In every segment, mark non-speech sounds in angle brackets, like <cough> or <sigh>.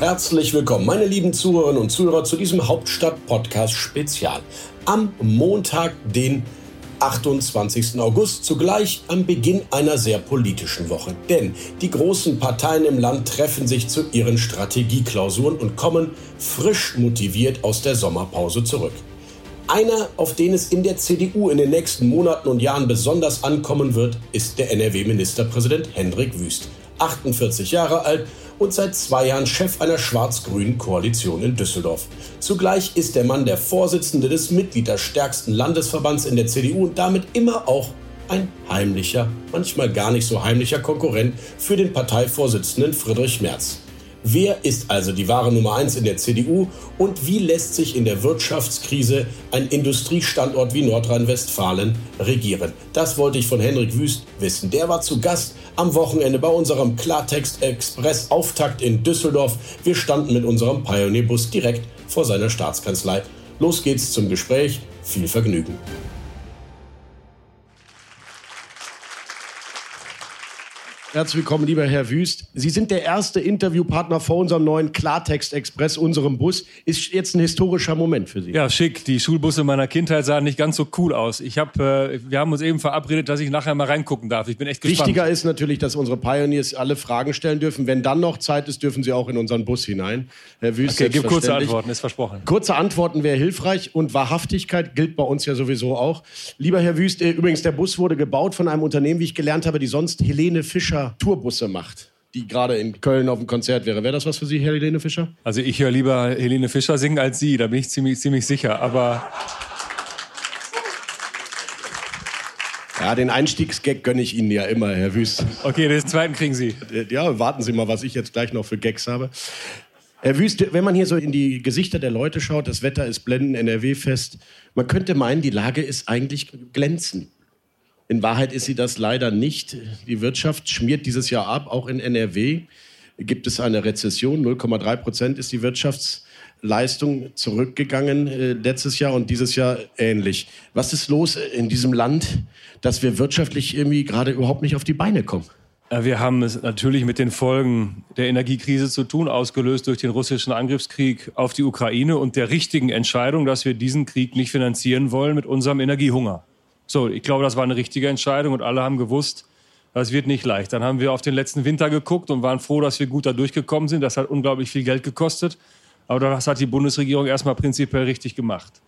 Herzlich willkommen, meine lieben Zuhörerinnen und Zuhörer, zu diesem Hauptstadt-Podcast Spezial. Am Montag, den 28. August, zugleich am Beginn einer sehr politischen Woche. Denn die großen Parteien im Land treffen sich zu ihren Strategieklausuren und kommen frisch motiviert aus der Sommerpause zurück. Einer, auf den es in der CDU in den nächsten Monaten und Jahren besonders ankommen wird, ist der NRW-Ministerpräsident Hendrik Wüst. 48 Jahre alt und seit zwei Jahren Chef einer schwarz-grünen Koalition in Düsseldorf. Zugleich ist der Mann der Vorsitzende des mitgliederstärksten Landesverbands in der CDU und damit immer auch ein heimlicher, manchmal gar nicht so heimlicher Konkurrent für den Parteivorsitzenden Friedrich Merz. Wer ist also die wahre Nummer eins in der CDU und wie lässt sich in der Wirtschaftskrise ein Industriestandort wie Nordrhein-Westfalen regieren? Das wollte ich von Henrik Wüst wissen. Der war zu Gast am Wochenende bei unserem Klartext Express Auftakt in Düsseldorf. Wir standen mit unserem Pionierbus direkt vor seiner Staatskanzlei. Los geht's zum Gespräch. Viel Vergnügen. Herzlich willkommen, lieber Herr Wüst. Sie sind der erste Interviewpartner vor unserem neuen Klartext Express, unserem Bus. Ist jetzt ein historischer Moment für Sie. Ja, schick. Die Schulbusse meiner Kindheit sahen nicht ganz so cool aus. Ich hab, äh, wir haben uns eben verabredet, dass ich nachher mal reingucken darf. Ich bin echt gespannt. Wichtiger ist natürlich, dass unsere Pioneers alle Fragen stellen dürfen. Wenn dann noch Zeit ist, dürfen sie auch in unseren Bus hinein. Herr Wüst, Okay, gib kurze Antworten, ist versprochen. Kurze Antworten wäre hilfreich und Wahrhaftigkeit gilt bei uns ja sowieso auch. Lieber Herr Wüst, äh, übrigens, der Bus wurde gebaut von einem Unternehmen, wie ich gelernt habe, die sonst Helene Fischer Tourbusse macht die gerade in Köln auf dem Konzert wäre. Wäre das was für Sie, Helene Fischer? Also ich höre lieber Helene Fischer singen als Sie, da bin ich ziemlich, ziemlich sicher. Aber Ja, den Einstiegsgag gönne ich Ihnen ja immer, Herr Wüst. okay, den zweiten kriegen Sie. Ja, warten Sie mal, was ich jetzt gleich noch für Gags habe. Herr Wüst, wenn man hier so in die Gesichter der Leute schaut, das Wetter ist blendend, NRW fest, man könnte meinen, die Lage ist eigentlich glänzend. In Wahrheit ist sie das leider nicht. Die Wirtschaft schmiert dieses Jahr ab, auch in NRW gibt es eine Rezession. 0,3 Prozent ist die Wirtschaftsleistung zurückgegangen äh, letztes Jahr und dieses Jahr ähnlich. Was ist los in diesem Land, dass wir wirtschaftlich irgendwie gerade überhaupt nicht auf die Beine kommen? Ja, Wir haben es natürlich mit den Folgen der Energiekrise zu tun, ausgelöst durch den russischen Angriffskrieg auf die Ukraine und der richtigen Entscheidung, dass wir diesen Krieg nicht finanzieren wollen mit unserem Energiehunger. So, ich glaube, das war eine richtige Entscheidung und alle haben gewusst, das wird nicht leicht. Dann haben wir auf den letzten Winter geguckt und waren froh, dass wir gut da durchgekommen sind. Das hat unglaublich viel Geld gekostet. Aber das hat die Bundesregierung erstmal prinzipiell richtig gemacht.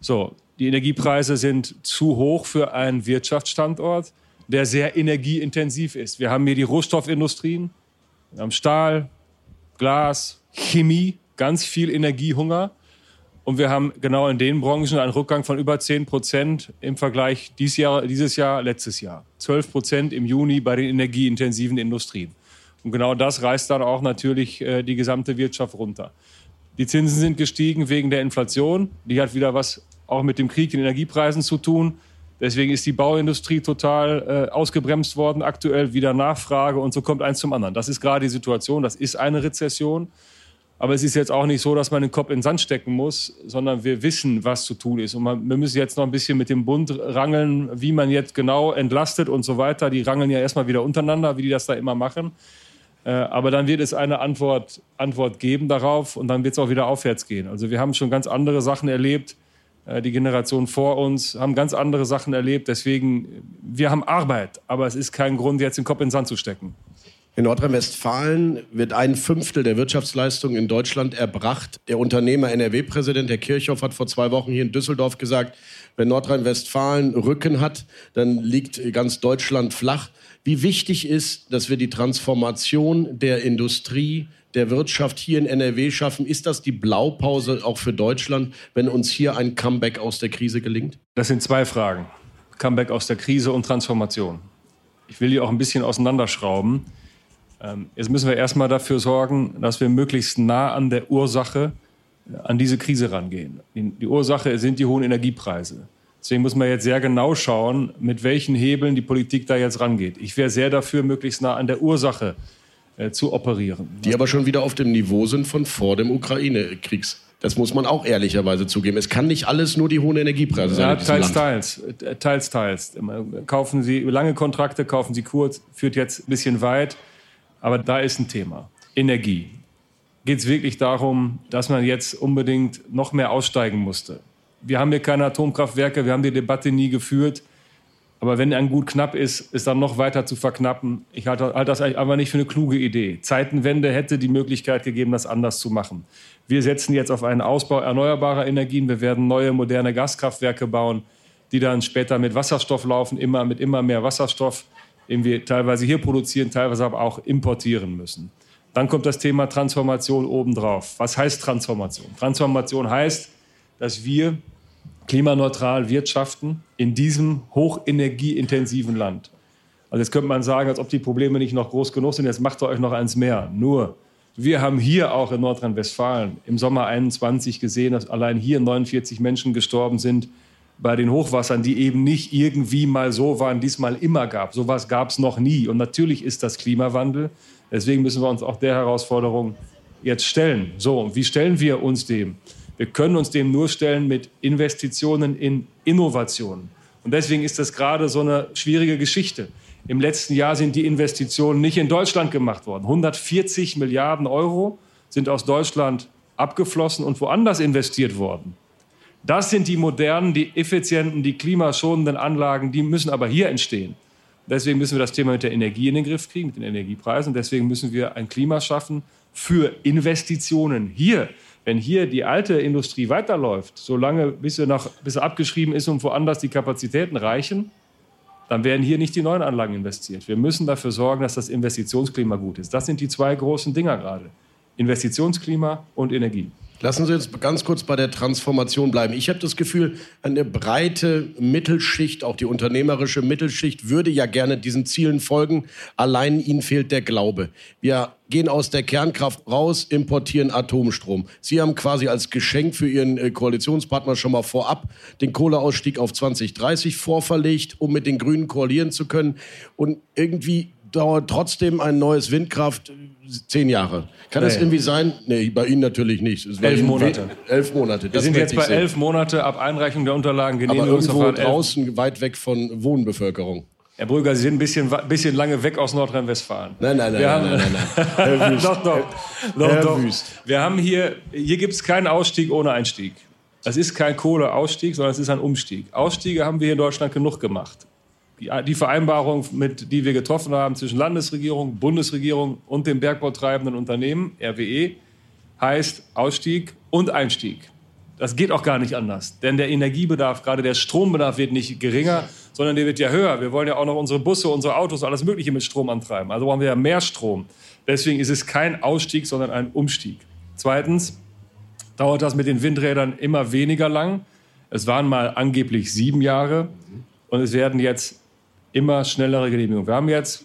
So, die Energiepreise sind zu hoch für einen Wirtschaftsstandort, der sehr energieintensiv ist. Wir haben hier die Rohstoffindustrien, wir haben Stahl, Glas, Chemie, ganz viel Energiehunger. Und wir haben genau in den Branchen einen Rückgang von über 10 Prozent im Vergleich dies Jahr, dieses Jahr, letztes Jahr. 12 Prozent im Juni bei den energieintensiven Industrien. Und genau das reißt dann auch natürlich äh, die gesamte Wirtschaft runter. Die Zinsen sind gestiegen wegen der Inflation. Die hat wieder was auch mit dem Krieg, den Energiepreisen zu tun. Deswegen ist die Bauindustrie total äh, ausgebremst worden, aktuell wieder Nachfrage und so kommt eins zum anderen. Das ist gerade die Situation, das ist eine Rezession. Aber es ist jetzt auch nicht so, dass man den Kopf in den Sand stecken muss, sondern wir wissen, was zu tun ist. Und man, wir müssen jetzt noch ein bisschen mit dem Bund rangeln, wie man jetzt genau entlastet und so weiter. Die rangeln ja erstmal wieder untereinander, wie die das da immer machen. Äh, aber dann wird es eine Antwort, Antwort geben darauf und dann wird es auch wieder aufwärts gehen. Also wir haben schon ganz andere Sachen erlebt. Äh, Die Generation vor uns haben ganz andere Sachen erlebt. Deswegen, wir haben Arbeit, aber es ist kein Grund, jetzt den Kopf in den Sand zu stecken. In Nordrhein-Westfalen wird ein Fünftel der Wirtschaftsleistung in Deutschland erbracht. Der Unternehmer NRW-Präsident, Herr Kirchhoff, hat vor zwei Wochen hier in Düsseldorf gesagt, wenn Nordrhein-Westfalen Rücken hat, dann liegt ganz Deutschland flach. Wie wichtig ist, dass wir die Transformation der Industrie, der Wirtschaft hier in NRW schaffen? Ist das die Blaupause auch für Deutschland, wenn uns hier ein Comeback aus der Krise gelingt? Das sind zwei Fragen. Comeback aus der Krise und Transformation. Ich will die auch ein bisschen auseinanderschrauben. Ähm, Jetzt müssen wir erstmal dafür sorgen, dass wir möglichst nah an der Ursache an diese Krise rangehen. Die Ursache sind die hohen Energiepreise. Deswegen muss man jetzt sehr genau schauen, mit welchen Hebeln die Politik da jetzt rangeht. Ich wäre sehr dafür, möglichst nah an der Ursache äh, zu operieren. Die aber schon wieder auf dem Niveau sind von vor dem Ukraine-Kriegs. Das muss man auch ehrlicherweise zugeben. Es kann nicht alles nur die hohen Energiepreise sein. Ja, teils, teils, äh, teils, teils. Kaufen Sie lange Kontrakte, kaufen Sie kurz, führt jetzt ein bisschen weit. Aber da ist ein Thema. Energie. Geht es wirklich darum, dass man jetzt unbedingt noch mehr aussteigen musste? Wir haben hier keine Atomkraftwerke, wir haben die Debatte nie geführt. Aber wenn ein Gut knapp ist, ist dann noch weiter zu verknappen. Ich halte, halte das einfach nicht für eine kluge Idee. Zeitenwende hätte die Möglichkeit gegeben, das anders zu machen. Wir setzen jetzt auf einen Ausbau erneuerbarer Energien. Wir werden neue, moderne Gaskraftwerke bauen, die dann später mit Wasserstoff laufen, immer mit immer mehr Wasserstoff, den wir teilweise hier produzieren, teilweise aber auch importieren müssen. Dann kommt das Thema Transformation obendrauf. Was heißt Transformation? Transformation heißt, dass wir klimaneutral wirtschaften in diesem hochenergieintensiven Land. Also jetzt könnte man sagen, als ob die Probleme nicht noch groß genug sind, jetzt macht ihr euch noch eins mehr. Nur, wir haben hier auch in Nordrhein-Westfalen im Sommer 21 gesehen, dass allein hier 49 Menschen gestorben sind bei den Hochwassern, die eben nicht irgendwie mal so waren, diesmal immer gab. So Sowas gab es noch nie. Und natürlich ist das Klimawandel. Deswegen müssen wir uns auch der Herausforderung jetzt stellen. So, wie stellen wir uns dem? Wir können uns dem nur stellen mit Investitionen in Innovationen. Und deswegen ist das gerade so eine schwierige Geschichte. Im letzten Jahr sind die Investitionen nicht in Deutschland gemacht worden. 140 Milliarden Euro sind aus Deutschland abgeflossen und woanders investiert worden. Das sind die modernen, die effizienten, die klimaschonenden Anlagen, die müssen aber hier entstehen. Deswegen müssen wir das Thema mit der Energie in den Griff kriegen, mit den Energiepreisen. Deswegen müssen wir ein Klima schaffen für Investitionen hier wenn hier die alte Industrie weiterläuft, solange bis sie, nach, bis sie abgeschrieben ist und woanders die Kapazitäten reichen, dann werden hier nicht die neuen Anlagen investiert. Wir müssen dafür sorgen, dass das Investitionsklima gut ist. Das sind die zwei großen Dinger gerade. Investitionsklima und Energie. Lassen Sie jetzt ganz kurz bei der Transformation bleiben. Ich habe das Gefühl, eine breite Mittelschicht, auch die unternehmerische Mittelschicht, würde ja gerne diesen Zielen folgen. Allein ihnen fehlt der Glaube. Wir gehen aus der Kernkraft raus, importieren Atomstrom. Sie haben quasi als Geschenk für Ihren äh, Koalitionspartner schon mal vorab den Kohleausstieg auf 2030 vorverlegt, um mit den Grünen koalieren zu können. Und irgendwie dauert trotzdem ein neues Windkraft zehn Jahre. Kann nee. das irgendwie sein? Nee, bei Ihnen natürlich nicht. elf Monate. Elf Monate. Wir sind jetzt bei sehen. elf Monate ab Einreichung der Unterlagen. Aber irgendwo draußen, weit weg von Wohnbevölkerung. Herr Brügger, Sie sind ein bisschen, bisschen lange weg aus Nordrhein-Westfalen. Nein, nein, nein, nein, nein, nein, nein. <laughs> Herr Wüst. doch, doch. doch, Herr doch. Wüst. Wir haben hier, hier gibt es keinen Ausstieg ohne Einstieg. Es ist kein Kohleausstieg, sondern es ist ein Umstieg. Ausstiege haben wir hier in Deutschland genug gemacht die, Vereinbarung, mit, die wir getroffen haben zwischen Landesregierung, Bundesregierung und dem bergbautreibenden Unternehmen, RWE, heißt Ausstieg und Einstieg. Das geht auch gar nicht anders. Denn der Energiebedarf, gerade der Strombedarf wird nicht geringer, sondern der wird ja höher. Wir wollen ja auch noch unsere Busse, unsere Autos, alles Mögliche mit Strom antreiben. Also brauchen wir ja mehr Strom. Deswegen ist es kein Ausstieg, sondern ein Umstieg. Zweitens dauert das mit den Windrädern immer weniger lang. Es waren mal angeblich sieben Jahre und es werden jetzt immer schnellere Genehmigung. Wir haben jetzt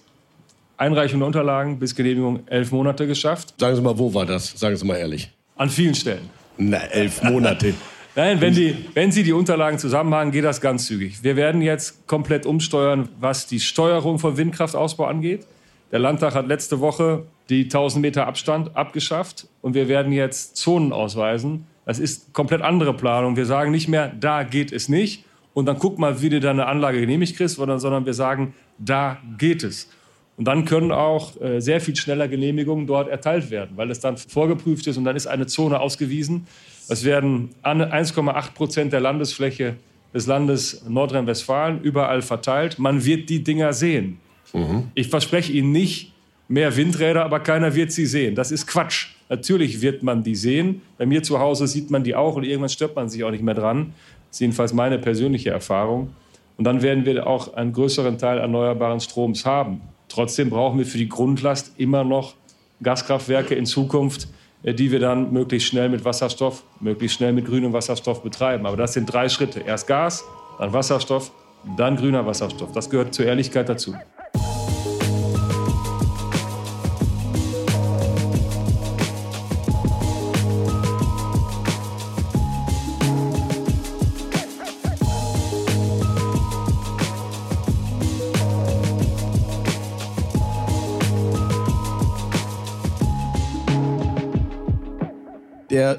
Einreichung der Unterlagen bis Genehmigung elf Monate geschafft. Sagen Sie mal, wo war das? Sagen Sie mal ehrlich. An vielen Stellen. Na, elf Monate. <laughs> Nein, wenn, die, wenn Sie die Unterlagen zusammenhaben, geht das ganz zügig. Wir werden jetzt komplett umsteuern, was die Steuerung von Windkraftausbau angeht. Der Landtag hat letzte Woche die 1000 Meter Abstand abgeschafft und wir werden jetzt Zonen ausweisen. Das ist komplett andere Planung. Wir sagen nicht mehr, da geht es nicht, und dann guck mal, wie du deine Anlage genehmigt kriegst, sondern wir sagen, da geht es. Und dann können auch äh, sehr viel schneller Genehmigungen dort erteilt werden, weil es dann vorgeprüft ist und dann ist eine Zone ausgewiesen. Es werden 1,8 Prozent der Landesfläche des Landes Nordrhein-Westfalen überall verteilt. Man wird die Dinger sehen. Mhm. Ich verspreche Ihnen nicht mehr Windräder, aber keiner wird sie sehen. Das ist Quatsch. Natürlich wird man die sehen. Bei mir zu Hause sieht man die auch und irgendwann stirbt man sich auch nicht mehr dran. Das ist jedenfalls meine persönliche Erfahrung. Und dann werden wir auch einen größeren Teil erneuerbaren Stroms haben. Trotzdem brauchen wir für die Grundlast immer noch Gaskraftwerke in Zukunft, äh, die wir dann möglichst schnell mit Wasserstoff, möglichst schnell mit grünem Wasserstoff betreiben. Aber das sind drei Schritte. Erst Gas, dann Wasserstoff, dann grüner Wasserstoff. Das gehört zur Ehrlichkeit dazu.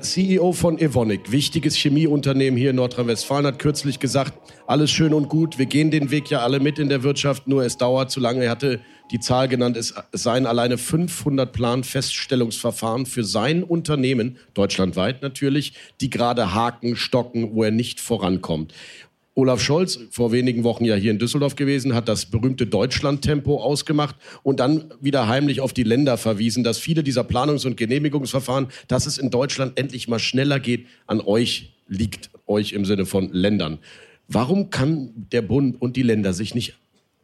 CEO von Evonik, wichtiges Chemieunternehmen hier in Nordrhein-Westfalen, hat kürzlich gesagt, alles schön und gut, wir gehen den Weg ja alle mit in der Wirtschaft, nur es dauert zu lange. Er hatte die Zahl genannt, es seien alleine 500 Planfeststellungsverfahren für sein Unternehmen, deutschlandweit natürlich, die gerade haken, stocken, wo er nicht vorankommt. Olaf Scholz, vor wenigen Wochen ja hier in Düsseldorf gewesen, hat das berühmte Deutschland-Tempo ausgemacht und dann wieder heimlich auf die Länder verwiesen, dass viele dieser Planungs- und Genehmigungsverfahren, dass es in Deutschland endlich mal schneller geht, an euch liegt, euch im Sinne von Ländern. Warum kann der Bund und die Länder sich nicht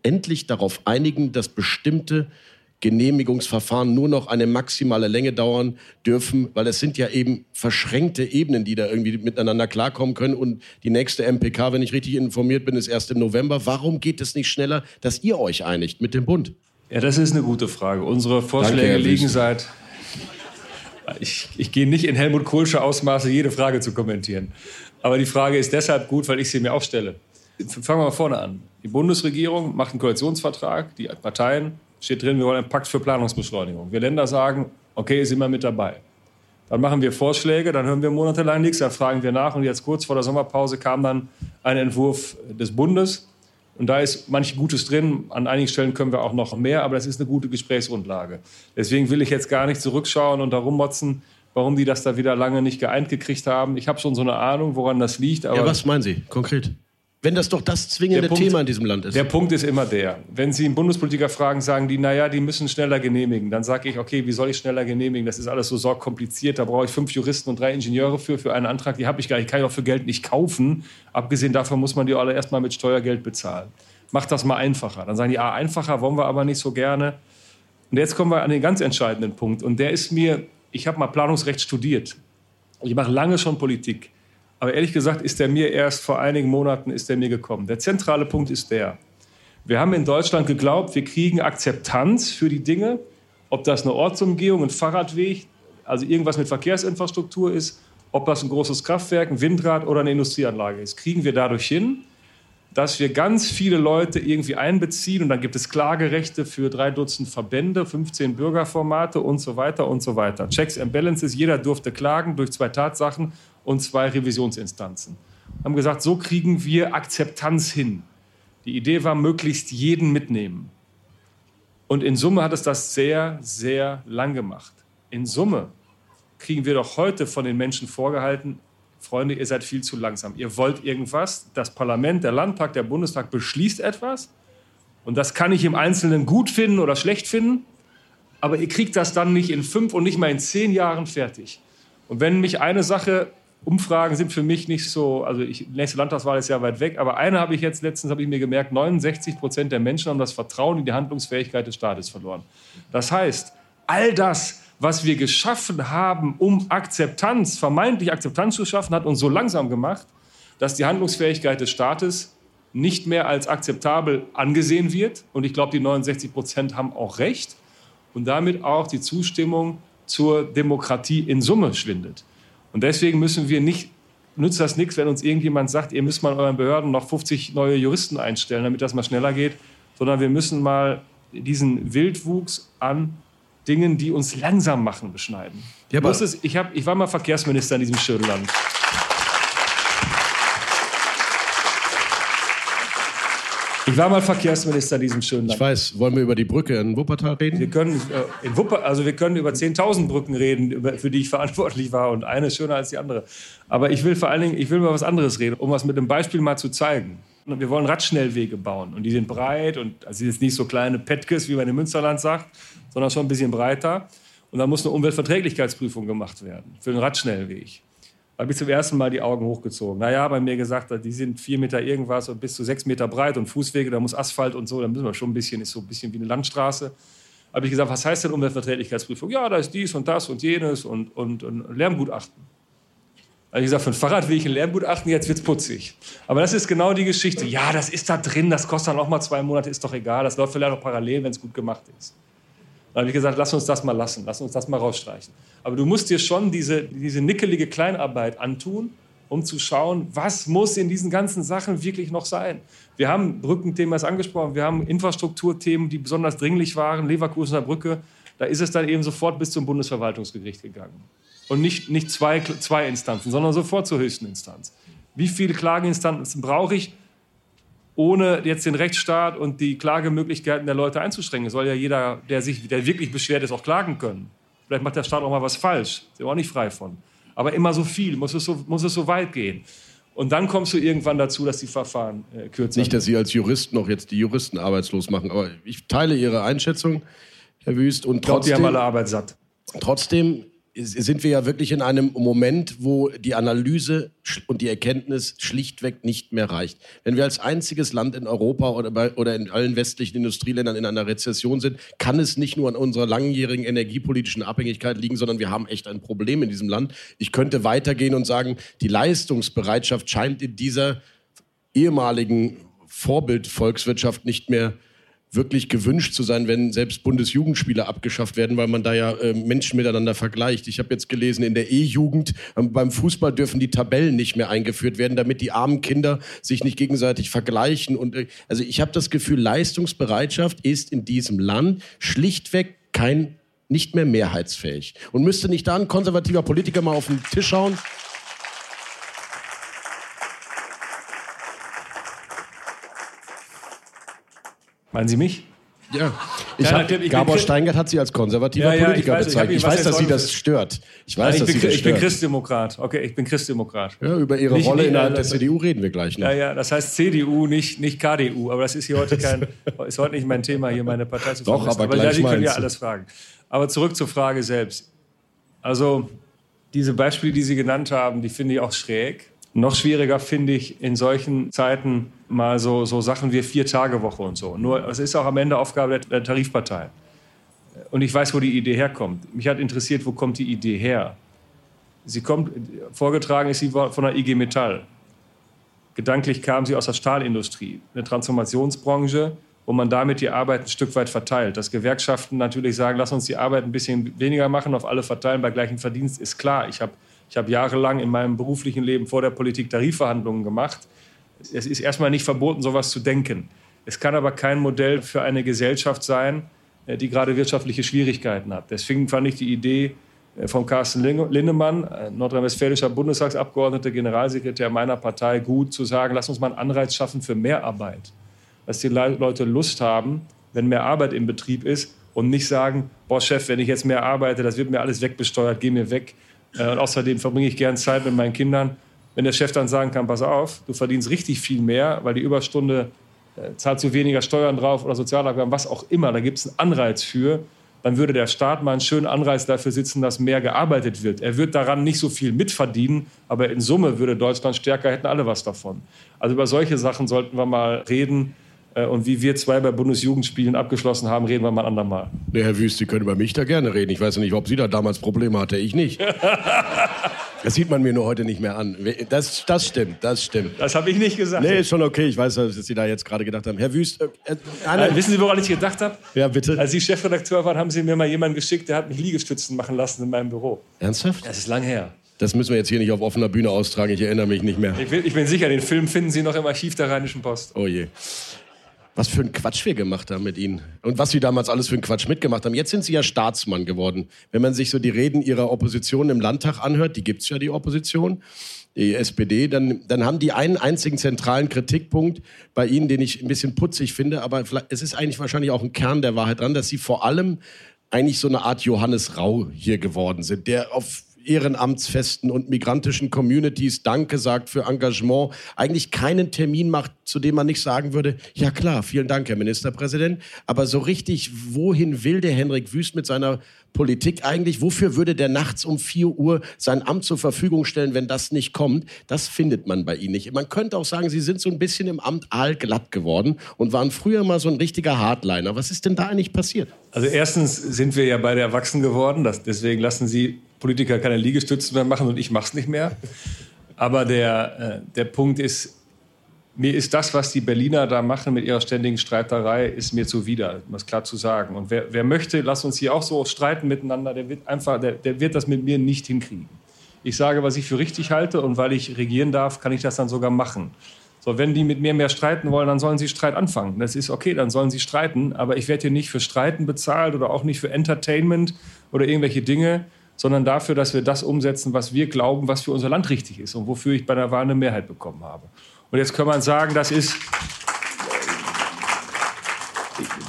endlich darauf einigen, dass bestimmte Genehmigungsverfahren nur noch eine maximale Länge dauern dürfen, weil es sind ja eben verschränkte Ebenen, die da irgendwie miteinander klarkommen können. Und die nächste MPK, wenn ich richtig informiert bin, ist erst im November. Warum geht es nicht schneller, dass ihr euch einigt mit dem Bund? Ja, das ist eine gute Frage. Unsere Vorschläge Danke, liegen seit. Ich, ich gehe nicht in Helmut Kohlsche Ausmaße, jede Frage zu kommentieren. Aber die Frage ist deshalb gut, weil ich sie mir auch stelle. Fangen wir mal vorne an. Die Bundesregierung macht einen Koalitionsvertrag, die Parteien steht drin, wir wollen einen Pakt für Planungsbeschleunigung. Wir Länder sagen, okay, sind wir mit dabei. Dann machen wir Vorschläge, dann hören wir monatelang nichts, dann fragen wir nach. Und jetzt kurz vor der Sommerpause kam dann ein Entwurf des Bundes. Und da ist manch Gutes drin. An einigen Stellen können wir auch noch mehr, aber das ist eine gute Gesprächsgrundlage. Deswegen will ich jetzt gar nicht zurückschauen und darum motzen, warum die das da wieder lange nicht geeint gekriegt haben. Ich habe schon so eine Ahnung, woran das liegt. ja, was meinen Sie konkret? Wenn das doch das zwingende Punkt, Thema in diesem Land ist. Der Punkt ist immer der, wenn Sie einen Bundespolitiker fragen, sagen die, naja, die müssen schneller genehmigen. Dann sage ich, okay, wie soll ich schneller genehmigen? Das ist alles so sorgkompliziert. Da brauche ich fünf Juristen und drei Ingenieure für, für einen Antrag. Die habe ich gar nicht. Kann ich auch für Geld nicht kaufen. Abgesehen davon muss man die alle erstmal mit Steuergeld bezahlen. Macht das mal einfacher. Dann sagen die, ah, einfacher wollen wir aber nicht so gerne. Und jetzt kommen wir an den ganz entscheidenden Punkt. Und der ist mir, ich habe mal Planungsrecht studiert. Ich mache lange schon Politik. Aber ehrlich gesagt ist der mir erst vor einigen Monaten ist der mir gekommen. Der zentrale Punkt ist der. Wir haben in Deutschland geglaubt, wir kriegen Akzeptanz für die Dinge, ob das eine Ortsumgehung, ein Fahrradweg, also irgendwas mit Verkehrsinfrastruktur ist, ob das ein großes Kraftwerk, ein Windrad oder eine Industrieanlage ist. Kriegen wir dadurch hin, dass wir ganz viele Leute irgendwie einbeziehen und dann gibt es Klagerechte für drei Dutzend Verbände, 15 Bürgerformate und so weiter und so weiter. Checks and Balances, jeder durfte klagen durch zwei Tatsachen und zwei Revisionsinstanzen. Haben gesagt, so kriegen wir Akzeptanz hin. Die Idee war, möglichst jeden mitnehmen. Und in Summe hat es das sehr, sehr lang gemacht. In Summe kriegen wir doch heute von den Menschen vorgehalten, Freunde, ihr seid viel zu langsam. Ihr wollt irgendwas. Das Parlament, der Landtag, der Bundestag beschließt etwas. Und das kann ich im Einzelnen gut finden oder schlecht finden. Aber ihr kriegt das dann nicht in fünf und nicht mal in zehn Jahren fertig. Und wenn mich eine Sache Umfragen sind für mich nicht so, also ich, nächste Landtagswahl ist ja weit weg, aber eine habe ich jetzt letztens, habe ich mir gemerkt, 69 Prozent der Menschen haben das Vertrauen in die Handlungsfähigkeit des Staates verloren. Das heißt, all das, was wir geschaffen haben, um Akzeptanz, vermeintlich Akzeptanz zu schaffen, hat uns so langsam gemacht, dass die Handlungsfähigkeit des Staates nicht mehr als akzeptabel angesehen wird. Und ich glaube, die 69 Prozent haben auch recht. Und damit auch die Zustimmung zur Demokratie in Summe schwindet. Und deswegen müssen wir nicht, nützt das nichts, wenn uns irgendjemand sagt, ihr müsst mal euren Behörden noch 50 neue Juristen einstellen, damit das mal schneller geht, sondern wir müssen mal diesen Wildwuchs an Dingen, die uns langsam machen, beschneiden. Ja, es, ich, hab, ich war mal Verkehrsminister in diesem schönen Land. Ich war mal Verkehrsminister in diesem schönen Land. Ich weiß, wollen wir über die Brücke in Wuppertal reden? Wir können, äh, in Wupper, also wir können über 10.000 Brücken reden, über, für die ich verantwortlich war und eine ist schöner als die andere. Aber ich will vor allen Dingen, ich will über was anderes reden, um was mit einem Beispiel mal zu zeigen. Wir wollen Radschnellwege bauen und die sind breit und also jetzt nicht so kleine Petkes, wie man im Münsterland sagt, sondern schon ein bisschen breiter. Und da muss eine Umweltverträglichkeitsprüfung gemacht werden für den Radschnellweg. Habe ich zum ersten Mal die Augen hochgezogen. Naja, bei mir gesagt, die sind vier Meter irgendwas und bis zu sechs Meter breit und Fußwege, da muss Asphalt und so, da müssen wir schon ein bisschen, ist so ein bisschen wie eine Landstraße. Habe ich gesagt, was heißt denn Umweltverträglichkeitsprüfung? Ja, da ist dies und das und jenes und, und, und Lärmgutachten. Habe ich gesagt, für ein Fahrrad will ich ein Lärmgutachten, jetzt wird es putzig. Aber das ist genau die Geschichte. Ja, das ist da drin, das kostet dann auch mal zwei Monate, ist doch egal. Das läuft vielleicht auch parallel, wenn es gut gemacht ist. Da habe ich gesagt, lass uns das mal lassen, lass uns das mal rausstreichen. Aber du musst dir schon diese, diese nickelige Kleinarbeit antun, um zu schauen, was muss in diesen ganzen Sachen wirklich noch sein. Wir haben Brückenthemas angesprochen, wir haben Infrastrukturthemen, die besonders dringlich waren, Leverkusener Brücke. Da ist es dann eben sofort bis zum Bundesverwaltungsgericht gegangen. Und nicht, nicht zwei, zwei Instanzen, sondern sofort zur höchsten Instanz. Wie viele Klageinstanzen brauche ich, ohne jetzt den Rechtsstaat und die Klagemöglichkeiten der Leute einzuschränken? Soll ja jeder, der sich, der wirklich beschwert ist, auch klagen können. Vielleicht macht der Staat auch mal was falsch. Sind wir auch nicht frei von. Aber immer so viel, muss es so, muss es so weit gehen. Und dann kommst du irgendwann dazu, dass die Verfahren äh, kürzer Nicht, dass Sie als Jurist noch jetzt die Juristen arbeitslos machen, aber ich teile Ihre Einschätzung, Herr Wüst. Und Ich glaube, die trotzdem, haben alle Arbeit satt. trotzdem sind wir ja wirklich in einem Moment, wo die Analyse und die Erkenntnis schlichtweg nicht mehr reicht. Wenn wir als einziges Land in Europa oder, bei, oder in allen westlichen Industrieländern in einer Rezession sind, kann es nicht nur an unserer langjährigen energiepolitischen Abhängigkeit liegen, sondern wir haben echt ein Problem in diesem Land. Ich könnte weitergehen und sagen, die Leistungsbereitschaft scheint in dieser ehemaligen Vorbildvolkswirtschaft nicht mehr wirklich gewünscht zu sein, wenn selbst Bundesjugendspiele abgeschafft werden, weil man da ja äh, Menschen miteinander vergleicht. Ich habe jetzt gelesen, in der E-Jugend ähm, beim Fußball dürfen die Tabellen nicht mehr eingeführt werden, damit die armen Kinder sich nicht gegenseitig vergleichen. Und äh, also ich habe das Gefühl, Leistungsbereitschaft ist in diesem Land schlichtweg kein nicht mehr mehrheitsfähig. Und müsste nicht da ein konservativer Politiker mal auf den Tisch schauen? Meinen Sie mich? Ja. Ich Ja, hab, ich bin Gabor Steingart hat sie als konservativer Ja, ja, ich Politiker weiß, ich hab bezeichnet. Ich, was weiß, dass sie das stört. Ich weiß, Nein, dass ich, sie bin, das ich bin. Christdemokrat. Okay, ich bin Christdemokrat. Ja, über ihre Nicht- Rolle nicht- innerhalb der CDU reden wir gleich noch. Ja, ja, das heißt CDU, nicht, nicht KDU. Aber das ist hier heute kein, <laughs> ist heute nicht mein Thema, hier meine Partei zu Doch, aber ja, gleich Sie können ja alles fragen. Aber zurück zur Frage selbst. Also, diese Beispiele, die Sie genannt haben, die finde ich auch schräg. Noch schwieriger finde ich in solchen Zeiten mal so, so Sachen wie Vier-Tage-Woche und so. Nur, es ist auch am Ende Aufgabe der, Tarifpartei. Und ich weiß, wo die Idee herkommt. Mich hat interessiert, wo kommt die Idee her? Sie kommt, vorgetragen ist sie von der IG Metall. Gedanklich kam sie aus der Stahlindustrie, eine Transformationsbranche, wo man damit die Arbeit ein Stück weit verteilt. Dass Gewerkschaften natürlich sagen, lass uns die Arbeit ein bisschen weniger machen, auf alle verteilen bei gleichem Verdienst, ist klar. Ich habe ich hab jahrelang in meinem beruflichen Leben vor der Politik Tarifverhandlungen gemacht. Es ist erstmal nicht verboten, sowas zu denken. Es kann aber kein Modell für eine Gesellschaft sein, äh, die gerade wirtschaftliche Schwierigkeiten hat. Deswegen fand ich die Idee äh, von Carsten Linnemann, äh, nordrhein-westfälischer Bundestagsabgeordneter, Generalsekretär meiner Partei, gut zu sagen, lass uns mal einen Anreiz schaffen für mehr Arbeit. Dass die Le- Leute Lust haben, wenn mehr Arbeit im Betrieb ist und nicht sagen, boah Chef, wenn ich jetzt mehr arbeite, das wird mir alles wegbesteuert, geh mir weg. Äh, Und außerdem verbringe ich gern Zeit mit meinen Kindern. Wenn der Chef dann sagen kann, pass auf, du verdienst richtig viel mehr, weil die Überstunde äh, zahlst du weniger Steuern drauf oder Sozialabgaben, was auch immer, da gibt es einen Anreiz für, dann würde der Staat mal einen schönen Anreiz dafür sitzen, dass mehr gearbeitet wird. Er wird daran nicht so viel mitverdienen, aber in Summe würde Deutschland stärker, hätten alle was davon. Also über solche Sachen sollten wir mal reden. Äh, Und wie wir zwei bei Bundesjugendspielen abgeschlossen haben, reden wir mal ein andermal. Nee, Herr Wüst, Sie können über mich da gerne reden. Ich weiß ja nicht, ob Sie da damals Probleme hatte. Ich nicht. <laughs> Das sieht man mir nur heute nicht mehr an. Das, das stimmt, das stimmt. Das habe ich nicht gesagt. Nee, ist schon okay. Ich weiß, was Sie da jetzt gerade gedacht haben. Herr Wüst, äh, äh, Äh, wissen Sie, woran ich gedacht habe? Ja, bitte. Als Sie Chefredakteur waren, haben Sie mir mal jemanden geschickt, der hat mich Liegestützen machen lassen in meinem Büro. Ernsthaft? Das ist lang her. Das müssen wir jetzt hier nicht auf offener Bühne austragen. Ich erinnere mich nicht mehr. Ich bin, ich bin sicher, den Film finden Sie noch im Archiv der Rheinischen Post. Oh je. Was für ein Quatsch wir gemacht haben mit Ihnen. Und was Sie damals alles für einen Quatsch mitgemacht haben. Jetzt sind Sie ja Staatsmann geworden. Wenn man sich so die Reden Ihrer Opposition im Landtag anhört, die gibt's ja, die Opposition, die SPD, dann, dann haben die einen einzigen zentralen Kritikpunkt bei Ihnen, den ich ein bisschen putzig finde, aber es ist eigentlich wahrscheinlich auch ein Kern der Wahrheit dran, dass Sie vor allem eigentlich so eine Art Johannes Rau hier geworden sind, der auf Ehrenamtsfesten und migrantischen Communities Danke sagt für Engagement, eigentlich keinen Termin macht, zu dem man nicht sagen würde, ja klar, vielen Dank, Herr Ministerpräsident. Aber so richtig, wohin will der Henrik Wüst mit seiner Politik eigentlich? Wofür würde der nachts um 4 Uhr sein Amt zur Verfügung stellen, wenn das nicht kommt? Das findet man bei Ihnen nicht. Man könnte auch sagen, Sie sind so ein bisschen im Amt aalglatt geworden und waren früher mal so ein richtiger Hardliner. Was ist denn da eigentlich passiert? Also erstens sind wir ja beide erwachsen geworden, das, deswegen lassen Sie Politiker keine Liegestützen mehr machen und ich mache es nicht mehr. Aber der, äh, der Punkt ist, mir ist das, was die Berliner da machen mit ihrer ständigen Streiterei, ist mir zuwider, um das klar zu sagen. Und wer, wer möchte, lass uns hier auch so streiten miteinander, der wird einfach, der, der wird das mit mir nicht hinkriegen. Ich sage, was ich für richtig halte und weil ich regieren darf, kann ich das dann sogar machen. So, wenn die mit mir mehr streiten wollen, dann sollen sie Streit anfangen. Das ist okay, dann sollen sie streiten. Aber ich werde hier nicht für Streiten bezahlt oder auch nicht für Entertainment oder irgendwelche Dinge. Sondern dafür, dass wir das umsetzen, was wir glauben, was für unser Land richtig ist und wofür ich bei der Wahl eine Mehrheit bekommen habe. Und jetzt kann man sagen, das ist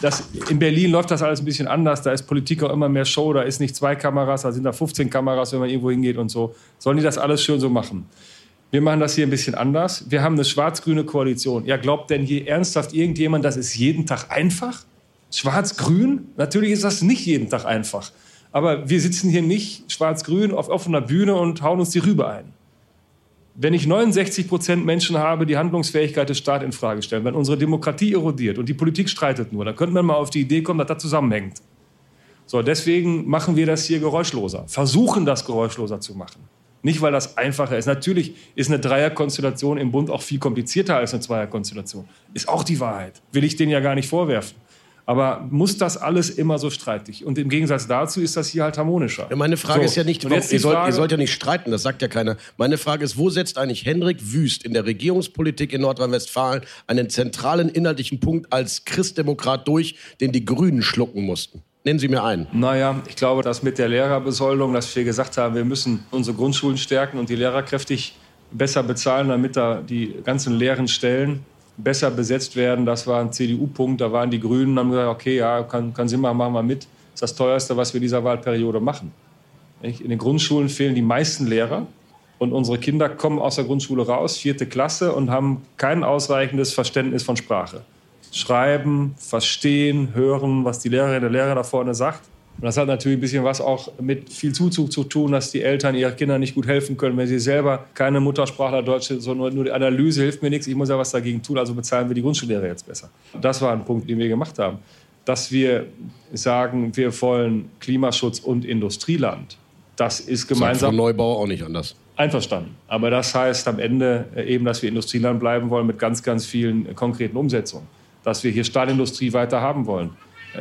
das, in Berlin läuft das alles ein bisschen anders. Da ist Politik auch immer mehr Show. Da ist nicht zwei Kameras, da sind da 15 Kameras, wenn man irgendwo hingeht und so. Sollen die das alles schön so machen? Wir machen das hier ein bisschen anders. Wir haben eine schwarz-grüne Koalition. Ja, glaubt denn hier ernsthaft irgendjemand, das ist jeden Tag einfach? Schwarz-grün? Natürlich ist das nicht jeden Tag einfach. Aber wir sitzen hier nicht schwarz-grün auf offener Bühne und hauen uns die Rübe ein wenn ich 69 Prozent Menschen habe, die Handlungsfähigkeit des Staates in Frage stellen, wenn unsere Demokratie erodiert und die Politik streitet nur, dann könnte man mal auf die Idee kommen, dass das zusammenhängt. So, deswegen machen wir das hier geräuschloser, versuchen das geräuschloser zu machen. Nicht, weil das einfacher ist. Natürlich ist eine Dreierkonstellation im Bund auch viel komplizierter als eine Zweierkonstellation. Ist auch die Wahrheit. Will ich denen ja gar nicht vorwerfen. Aber muss das alles immer so streitig? Und im Gegensatz dazu ist das hier halt harmonischer. Ja, meine Frage so. ist ja nicht, warum, ihr, sollt, ihr, sollt, ja nicht streiten, das sagt ja keiner. Meine Frage ist, wo setzt eigentlich Hendrik Wüst in der Regierungspolitik in Nordrhein-Westfalen einen zentralen inhaltlichen Punkt als Christdemokrat durch, den die Grünen schlucken mussten? Nennen Sie mir einen. Naja, ich glaube, dass mit der Lehrerbesoldung, dass wir gesagt haben, wir müssen unsere Grundschulen stärken und die Lehrer kräftig besser bezahlen, damit da die ganzen leeren Stellen besser besetzt werden. Das war ein CDU-Punkt. Da waren die Grünen, haben gesagt, okay, ja, kann, kann Sinn machen, machen wir mit. Das ist das teuerste, was wir dieser Wahlperiode machen. In den Grundschulen fehlen die meisten Lehrer. Und unsere Kinder kommen aus der Grundschule raus, vierte Klasse, und haben kein ausreichendes Verständnis von Sprache. Schreiben, verstehen, hören, was die Lehrerin, der Lehrer da vorne sagt. Und das hat natürlich ein bisschen was auch mit viel Zuzug zu tun, dass die Eltern ihren Kindern nicht gut helfen können, wenn sie selber keine Muttersprachler Deutsch sind, sondern nur die Analyse hilft mir nichts, ich muss ja was dagegen tun, also bezahlen wir die Grundschullehrer jetzt besser. Das war ein Punkt, den wir gemacht haben. Dass wir sagen, wir wollen Klimaschutz und Industrieland, das ist gemeinsam. Sagt Neubau auch nicht anders. Einverstanden. Aber das heißt am Ende eben, dass wir Industrieland bleiben wollen mit ganz, ganz vielen konkreten Umsetzungen. Dass wir hier Stahlindustrie weiter haben wollen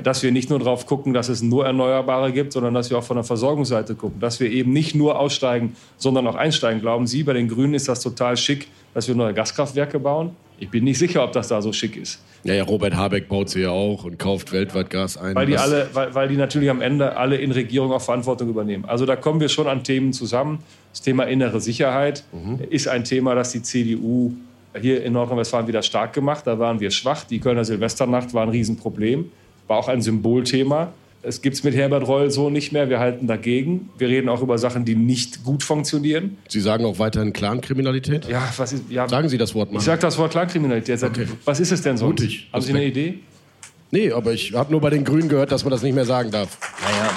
dass wir nicht nur darauf gucken, dass es nur Erneuerbare gibt, sondern dass wir auch von der Versorgungsseite gucken, dass wir eben nicht nur aussteigen, sondern auch einsteigen. Glauben Sie, bei den Grünen ist das total schick, dass wir neue Gaskraftwerke bauen? Ich bin nicht sicher, ob das da so schick ist. Ja, ja, Robert Habeck baut sie ja auch und kauft weltweit Gas ein. Weil die, alle, weil, weil die natürlich am Ende alle in Regierung auch Verantwortung übernehmen. Also da kommen wir schon an Themen zusammen. Das Thema innere Sicherheit mhm. ist ein Thema, das die CDU hier in Nordrhein-Westfalen wieder stark gemacht. Da waren wir schwach. Die Kölner Silvesternacht war ein Riesenproblem war auch ein Symbolthema. Es gibt es mit Herbert Reul so nicht mehr. Wir halten dagegen. Wir reden auch über Sachen, die nicht gut funktionieren. Sie sagen auch weiterhin Clankriminalität? Ja, was ist, ja, Sagen Sie das Wort mal. Ich sage das Wort Clankriminalität. Okay. Was ist es denn sonst? Mutig. Haben Sie eine Idee? Nee, aber ich habe nur bei den Grünen gehört, dass man das nicht mehr sagen darf. Naja.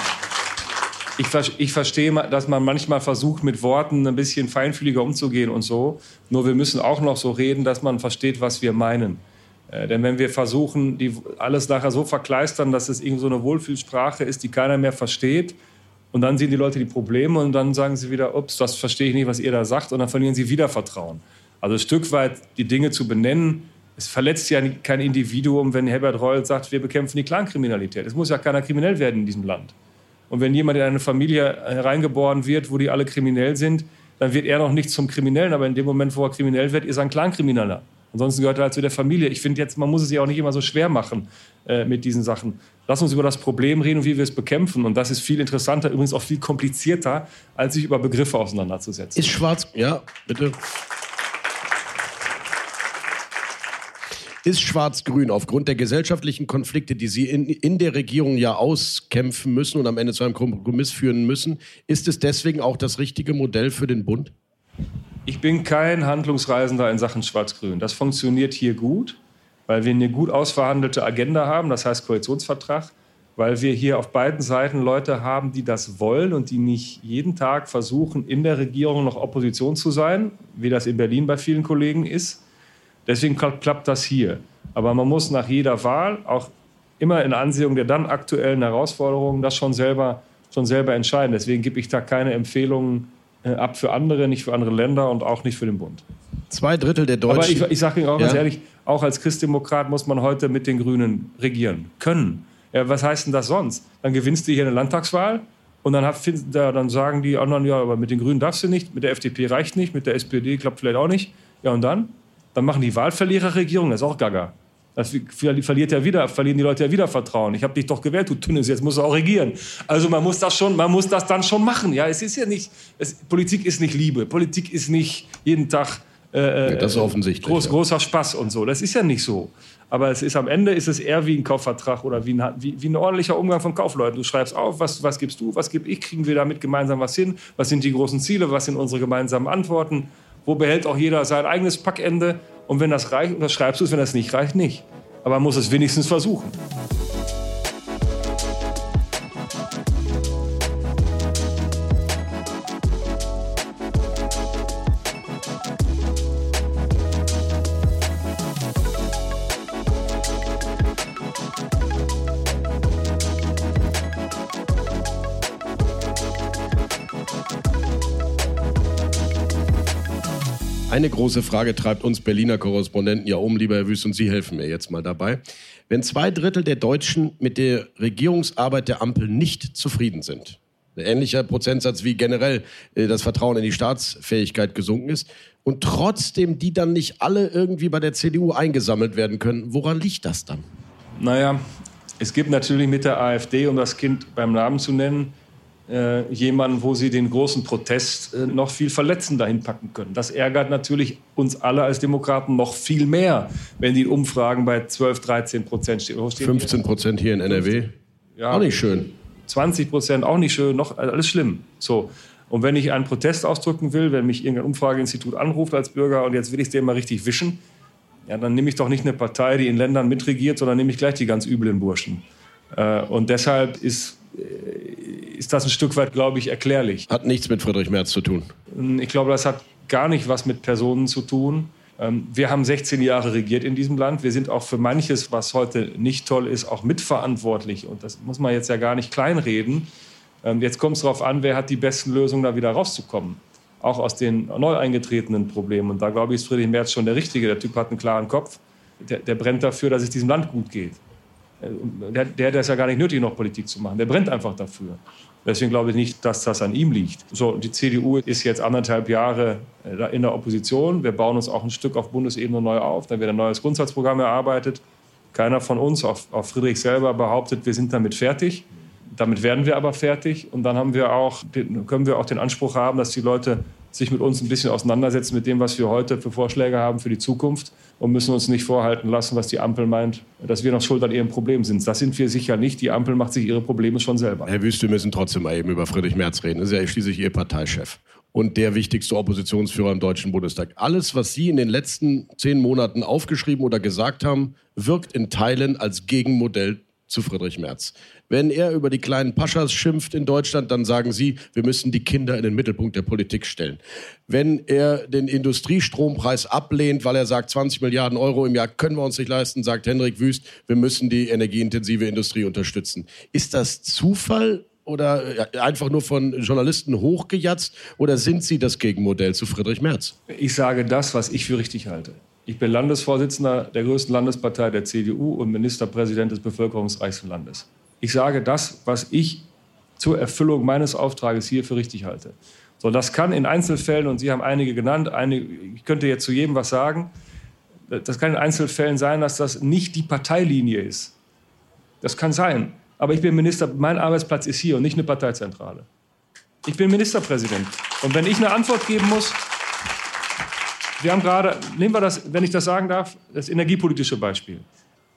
Ich, ich verstehe, dass man manchmal versucht, mit Worten ein bisschen feinfühliger umzugehen und so. Nur wir müssen auch noch so reden, dass man versteht, was wir meinen. Äh, denn wenn wir versuchen, die alles nachher so verkleistern, dass es irgendwie so eine Wohlfühlsprache ist, die keiner mehr versteht, und dann sehen die Leute die Probleme und dann sagen sie wieder, ups, das verstehe ich nicht, was ihr da sagt, und dann verlieren sie wieder Vertrauen. Also ein Stück weit die Dinge zu benennen, es verletzt ja kein Individuum, wenn Herbert Reul sagt, wir bekämpfen die Clankriminalität. Es muss ja keiner kriminell werden in diesem Land. Und wenn jemand in eine Familie hereingeboren wird, wo die alle kriminell sind, dann wird er noch nicht zum Kriminellen, aber in dem Moment, wo er kriminell wird, ist er ein Clankrimineller. Ansonsten gehört er halt zu der Familie. Ich finde jetzt, man muss es sich auch nicht immer so schwer machen äh, mit diesen Sachen. Lass uns über das Problem reden und wie wir es bekämpfen. Und das ist viel interessanter, übrigens auch viel komplizierter, als sich über Begriffe auseinanderzusetzen. Ist schwarz, ja, bitte. Ist Schwarz-Grün aufgrund der gesellschaftlichen Konflikte, die Sie in, in der Regierung ja auskämpfen müssen und am Ende zu einem Kompromiss führen müssen, ist es deswegen auch das richtige Modell für den Bund? Ich bin kein Handlungsreisender in Sachen Schwarz-Grün. Das funktioniert hier gut, weil wir eine gut ausverhandelte Agenda haben, das heißt Koalitionsvertrag, weil wir hier auf beiden Seiten Leute haben, die das wollen und die nicht jeden Tag versuchen, in der Regierung noch Opposition zu sein, wie das in Berlin bei vielen Kollegen ist. Deswegen klappt das hier. Aber man muss nach jeder Wahl auch immer in Ansehung der dann aktuellen Herausforderungen das schon selber, schon selber entscheiden. Deswegen gebe ich da keine Empfehlungen ab für andere, nicht für andere Länder und auch nicht für den Bund. Zwei Drittel der Deutschen. Aber ich, ich sage Ihnen auch ja. ganz ehrlich, auch als Christdemokrat muss man heute mit den Grünen regieren können. Ja, was heißt denn das sonst? Dann gewinnst du hier eine Landtagswahl und dann, hat, dann sagen die anderen, ja, aber mit den Grünen darfst du nicht, mit der FDP reicht nicht, mit der SPD klappt vielleicht auch nicht. Ja, und dann? Dann machen die Wahlverliererregierung, das ist auch gaga. Das verliert ja wieder, verlieren die Leute ja wieder Vertrauen. Ich habe dich doch gewählt, du Tünnes, jetzt musst du auch regieren. Also man muss das schon, man muss das dann schon machen. Ja, es ist ja nicht, es, Politik ist nicht Liebe, Politik ist nicht jeden Tag äh, ja, das ist offensichtlich, groß, ja. großer Spaß und so. Das ist ja nicht so. Aber es ist am Ende ist es eher wie ein Kaufvertrag oder wie ein, wie, wie ein ordentlicher Umgang von Kaufleuten. Du schreibst auf, was, was gibst du, was gebe ich, kriegen wir damit gemeinsam was hin, was sind die großen Ziele, was sind unsere gemeinsamen Antworten, wo behält auch jeder sein eigenes Packende und wenn das reicht, das schreibst du es, wenn das nicht reicht, nicht. Aber man muss es wenigstens versuchen. Eine große Frage treibt uns Berliner Korrespondenten ja um, lieber Herr Wüst, und Sie helfen mir jetzt mal dabei. Wenn zwei Drittel der Deutschen mit der Regierungsarbeit der Ampel nicht zufrieden sind, ein ähnlicher Prozentsatz wie generell äh, das Vertrauen in die Staatsfähigkeit gesunken ist, und trotzdem die dann nicht alle irgendwie bei der CDU eingesammelt werden können, woran liegt das dann? Naja, es gibt natürlich mit der AfD, um das Kind beim Namen zu nennen, äh, jemanden, wo sie den großen Protest äh, noch viel verletzender hinpacken können. Das ärgert natürlich uns alle als Demokraten noch viel mehr, wenn die Umfragen bei 12, 13 Prozent stehen. 15 Prozent hier in NRW. Ja, auch nicht schön. 20 Prozent auch nicht schön, noch alles schlimm. So. Und wenn ich einen Protest ausdrücken will, wenn mich irgendein Umfrageinstitut anruft als Bürger und jetzt will ich es dem mal richtig wischen, ja, dann nehme ich doch nicht eine Partei, die in Ländern mitregiert, sondern nehme ich gleich die ganz üblen Burschen. Äh, und deshalb ist ist das ein Stück weit, glaube ich, erklärlich. Hat nichts mit Friedrich Merz zu tun. Ich glaube, das hat gar nicht was mit Personen zu tun. Ähm, wir haben 16 Jahre regiert in diesem Land. Wir sind auch für manches, was heute nicht toll ist, auch mitverantwortlich. Und das muss man jetzt ja gar nicht kleinreden. Ähm, jetzt kommt es darauf an, wer hat die besten Lösungen, da wieder rauszukommen. Auch aus den neu eingetretenen Problemen. Und da glaube ich, ist Friedrich Merz schon der Richtige. Der Typ hat einen klaren Kopf. Der, der brennt dafür, dass es diesem Land gut geht. Äh, der, der hat es ja gar nicht nötig, noch Politik zu machen. Der brennt einfach dafür. Deswegen glaube ich nicht, dass das an ihm liegt. So, die CDU ist jetzt anderthalb Jahre äh, in der Opposition. Wir bauen uns auch ein Stück auf Bundesebene neu auf. Da wird ein neues Grundsatzprogramm erarbeitet. Keiner von uns, auch, auch Friedrich selber, behauptet, wir sind damit fertig. Damit werden wir aber fertig. Und dann haben wir auch, können wir auch den Anspruch haben, dass die Leute sich mit uns ein bisschen auseinandersetzen mit dem, was wir heute für Vorschläge haben für die Zukunft und müssen uns nicht vorhalten lassen, was die Ampel meint, dass wir noch schuld an ihrem Problem sind. Das sind wir sicher nicht. Die Ampel macht sich ihre Probleme schon selber. Herr Wüst, wir müssen trotzdem mal eben über Friedrich Merz reden. Das ist ja schließlich Ihr Parteichef und der wichtigste Oppositionsführer im Deutschen Bundestag. Alles, was Sie in den letzten zehn Monaten aufgeschrieben oder gesagt haben, wirkt in Teilen als Gegenmodell zu Friedrich Merz. Wenn er über die kleinen Paschas schimpft in Deutschland, dann sagen Sie, wir müssen die Kinder in den Mittelpunkt der Politik stellen. Wenn er den Industriestrompreis ablehnt, weil er sagt, 20 Milliarden Euro im Jahr können wir uns nicht leisten, sagt Hendrik Wüst, wir müssen die energieintensive Industrie unterstützen. Ist das Zufall oder einfach nur von Journalisten hochgejatzt oder sind Sie das Gegenmodell zu Friedrich Merz? Ich sage das, was ich für richtig halte. Ich bin Landesvorsitzender der größten Landespartei der CDU und Ministerpräsident des bevölkerungsreichsten Landes. Ich sage das, was ich zur Erfüllung meines Auftrages hier für richtig halte. So, das kann in Einzelfällen, und Sie haben einige genannt, einige, ich könnte jetzt zu jedem was sagen, das kann in Einzelfällen sein, dass das nicht die Parteilinie ist. Das kann sein. Aber ich bin Minister, mein Arbeitsplatz ist hier und nicht eine Parteizentrale. Ich bin Ministerpräsident. Und wenn ich eine Antwort geben muss, wir haben gerade, nehmen wir das, wenn ich das sagen darf, das energiepolitische Beispiel.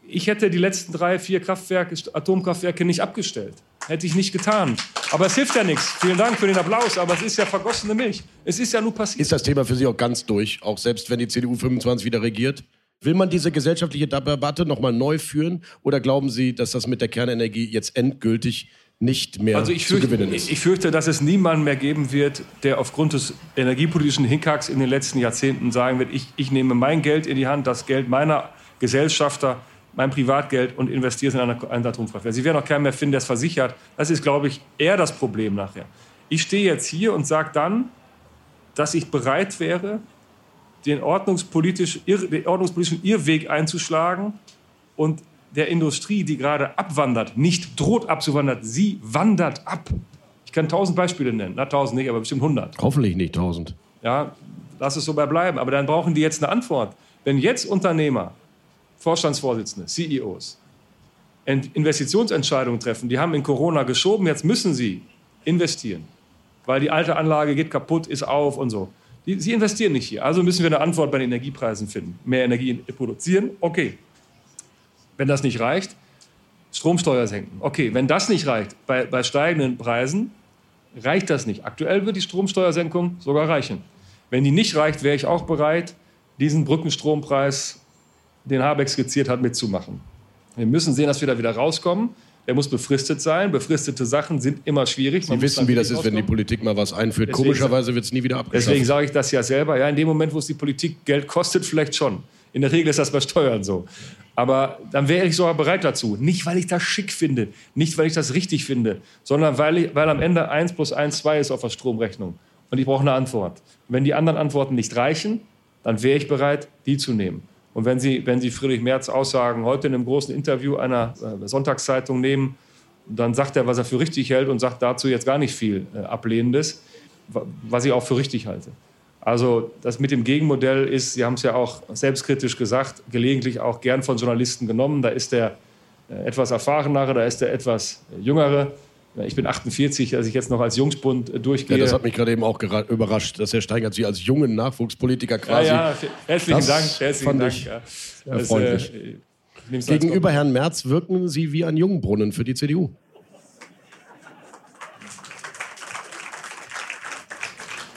Ich hätte die letzten drei, vier Kraftwerke, Atomkraftwerke nicht abgestellt. Hätte ich nicht getan. Aber es hilft ja nichts. Vielen Dank für den Applaus, aber es ist ja vergossene Milch. Es ist ja nur passiert. Ist das Thema für Sie auch ganz durch, auch selbst wenn die CDU 25 wieder regiert? Will man diese gesellschaftliche Debatte nochmal neu führen oder glauben Sie, dass das mit der Kernenergie jetzt endgültig nicht mehr also ich fürchte, zu gewinnen ist. Ich fürchte, dass es niemanden mehr geben wird, der aufgrund des energiepolitischen Hinkacks in den letzten Jahrzehnten sagen wird, ich, ich nehme mein Geld in die Hand, das Geld meiner Gesellschafter, mein Privatgeld und investiere es in eine, eine Atomkraftwerk. Sie werden auch keinen mehr finden, der es versichert. Das ist, glaube ich, eher das Problem nachher. Ich stehe jetzt hier und sage dann, dass ich bereit wäre, den, ordnungspolitisch, den ordnungspolitischen Irrweg einzuschlagen und der Industrie, die gerade abwandert, nicht droht abzuwandern, sie wandert ab. Ich kann tausend Beispiele nennen. Na, tausend nicht, aber bestimmt hundert. Hoffentlich nicht tausend. Ja, lass es so bei bleiben. Aber dann brauchen die jetzt eine Antwort. Wenn jetzt Unternehmer Vorstandsvorsitzende, CEOs, Investitionsentscheidungen treffen, die haben in Corona geschoben, jetzt müssen sie investieren, weil die alte Anlage geht kaputt, ist auf und so. Die, sie investieren nicht hier. Also müssen wir eine Antwort bei den Energiepreisen finden. Mehr Energie produzieren, okay. Wenn das nicht reicht, Stromsteuer senken. Okay, wenn das nicht reicht, bei, bei steigenden Preisen reicht das nicht. Aktuell wird die Stromsteuersenkung sogar reichen. Wenn die nicht reicht, wäre ich auch bereit, diesen Brückenstrompreis, den Habeck skizziert hat, mitzumachen. Wir müssen sehen, dass wir da wieder rauskommen. Der muss befristet sein. Befristete Sachen sind immer schwierig. Man Sie wissen, wie das ist, wenn die Politik mal was einführt. Deswegen, Komischerweise wird es nie wieder abgeschafft. Deswegen sage ich das ja selber. Ja, in dem Moment, wo es die Politik Geld kostet, vielleicht schon. In der Regel ist das bei Steuern so. Aber dann wäre ich sogar bereit dazu. Nicht, weil ich das schick finde, nicht, weil ich das richtig finde, sondern weil, ich, weil am Ende 1 plus 1 2 ist auf der Stromrechnung. Und ich brauche eine Antwort. Und wenn die anderen Antworten nicht reichen, dann wäre ich bereit, die zu nehmen. Und wenn Sie, wenn Sie Friedrich Merz Aussagen heute in einem großen Interview einer äh, Sonntagszeitung nehmen, dann sagt er, was er für richtig hält und sagt dazu jetzt gar nicht viel äh, Ablehnendes, was ich auch für richtig halte. Also das mit dem Gegenmodell ist, Sie haben es ja auch selbstkritisch gesagt, gelegentlich auch gern von Journalisten genommen. Da ist der äh, etwas erfahrenere, da ist der etwas jüngere. Ich bin 48, als ich jetzt noch als Jungspund äh, durchgehe. Ja, das hat mich gerade eben auch überrascht, dass Herr Steingart Sie als jungen Nachwuchspolitiker quasi. Ja, ja herzlichen das Dank. Herzlichen Dank. Ja. Erfreulich. äh, Gegenüber Herrn Merz wirken Sie wie ein Jungbrunnen für die CDU.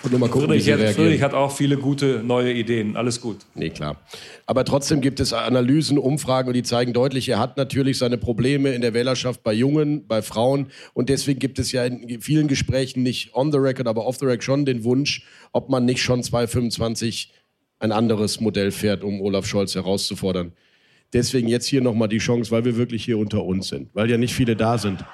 Und nur mal gucken, Friedrich, wie sie Friedrich hat auch viele gute neue Ideen. Alles gut. Nee, klar. Aber trotzdem gibt es Analysen, Umfragen und die zeigen deutlich, er hat natürlich seine Probleme in der Wählerschaft bei Jungen, bei Frauen. Und deswegen gibt es ja in vielen Gesprächen nicht on the record, aber off the record schon den Wunsch, ob man nicht schon 2025 ein anderes Modell fährt, um Olaf Scholz herauszufordern. Deswegen jetzt hier nochmal die Chance, weil wir wirklich hier unter uns sind, weil ja nicht viele da sind.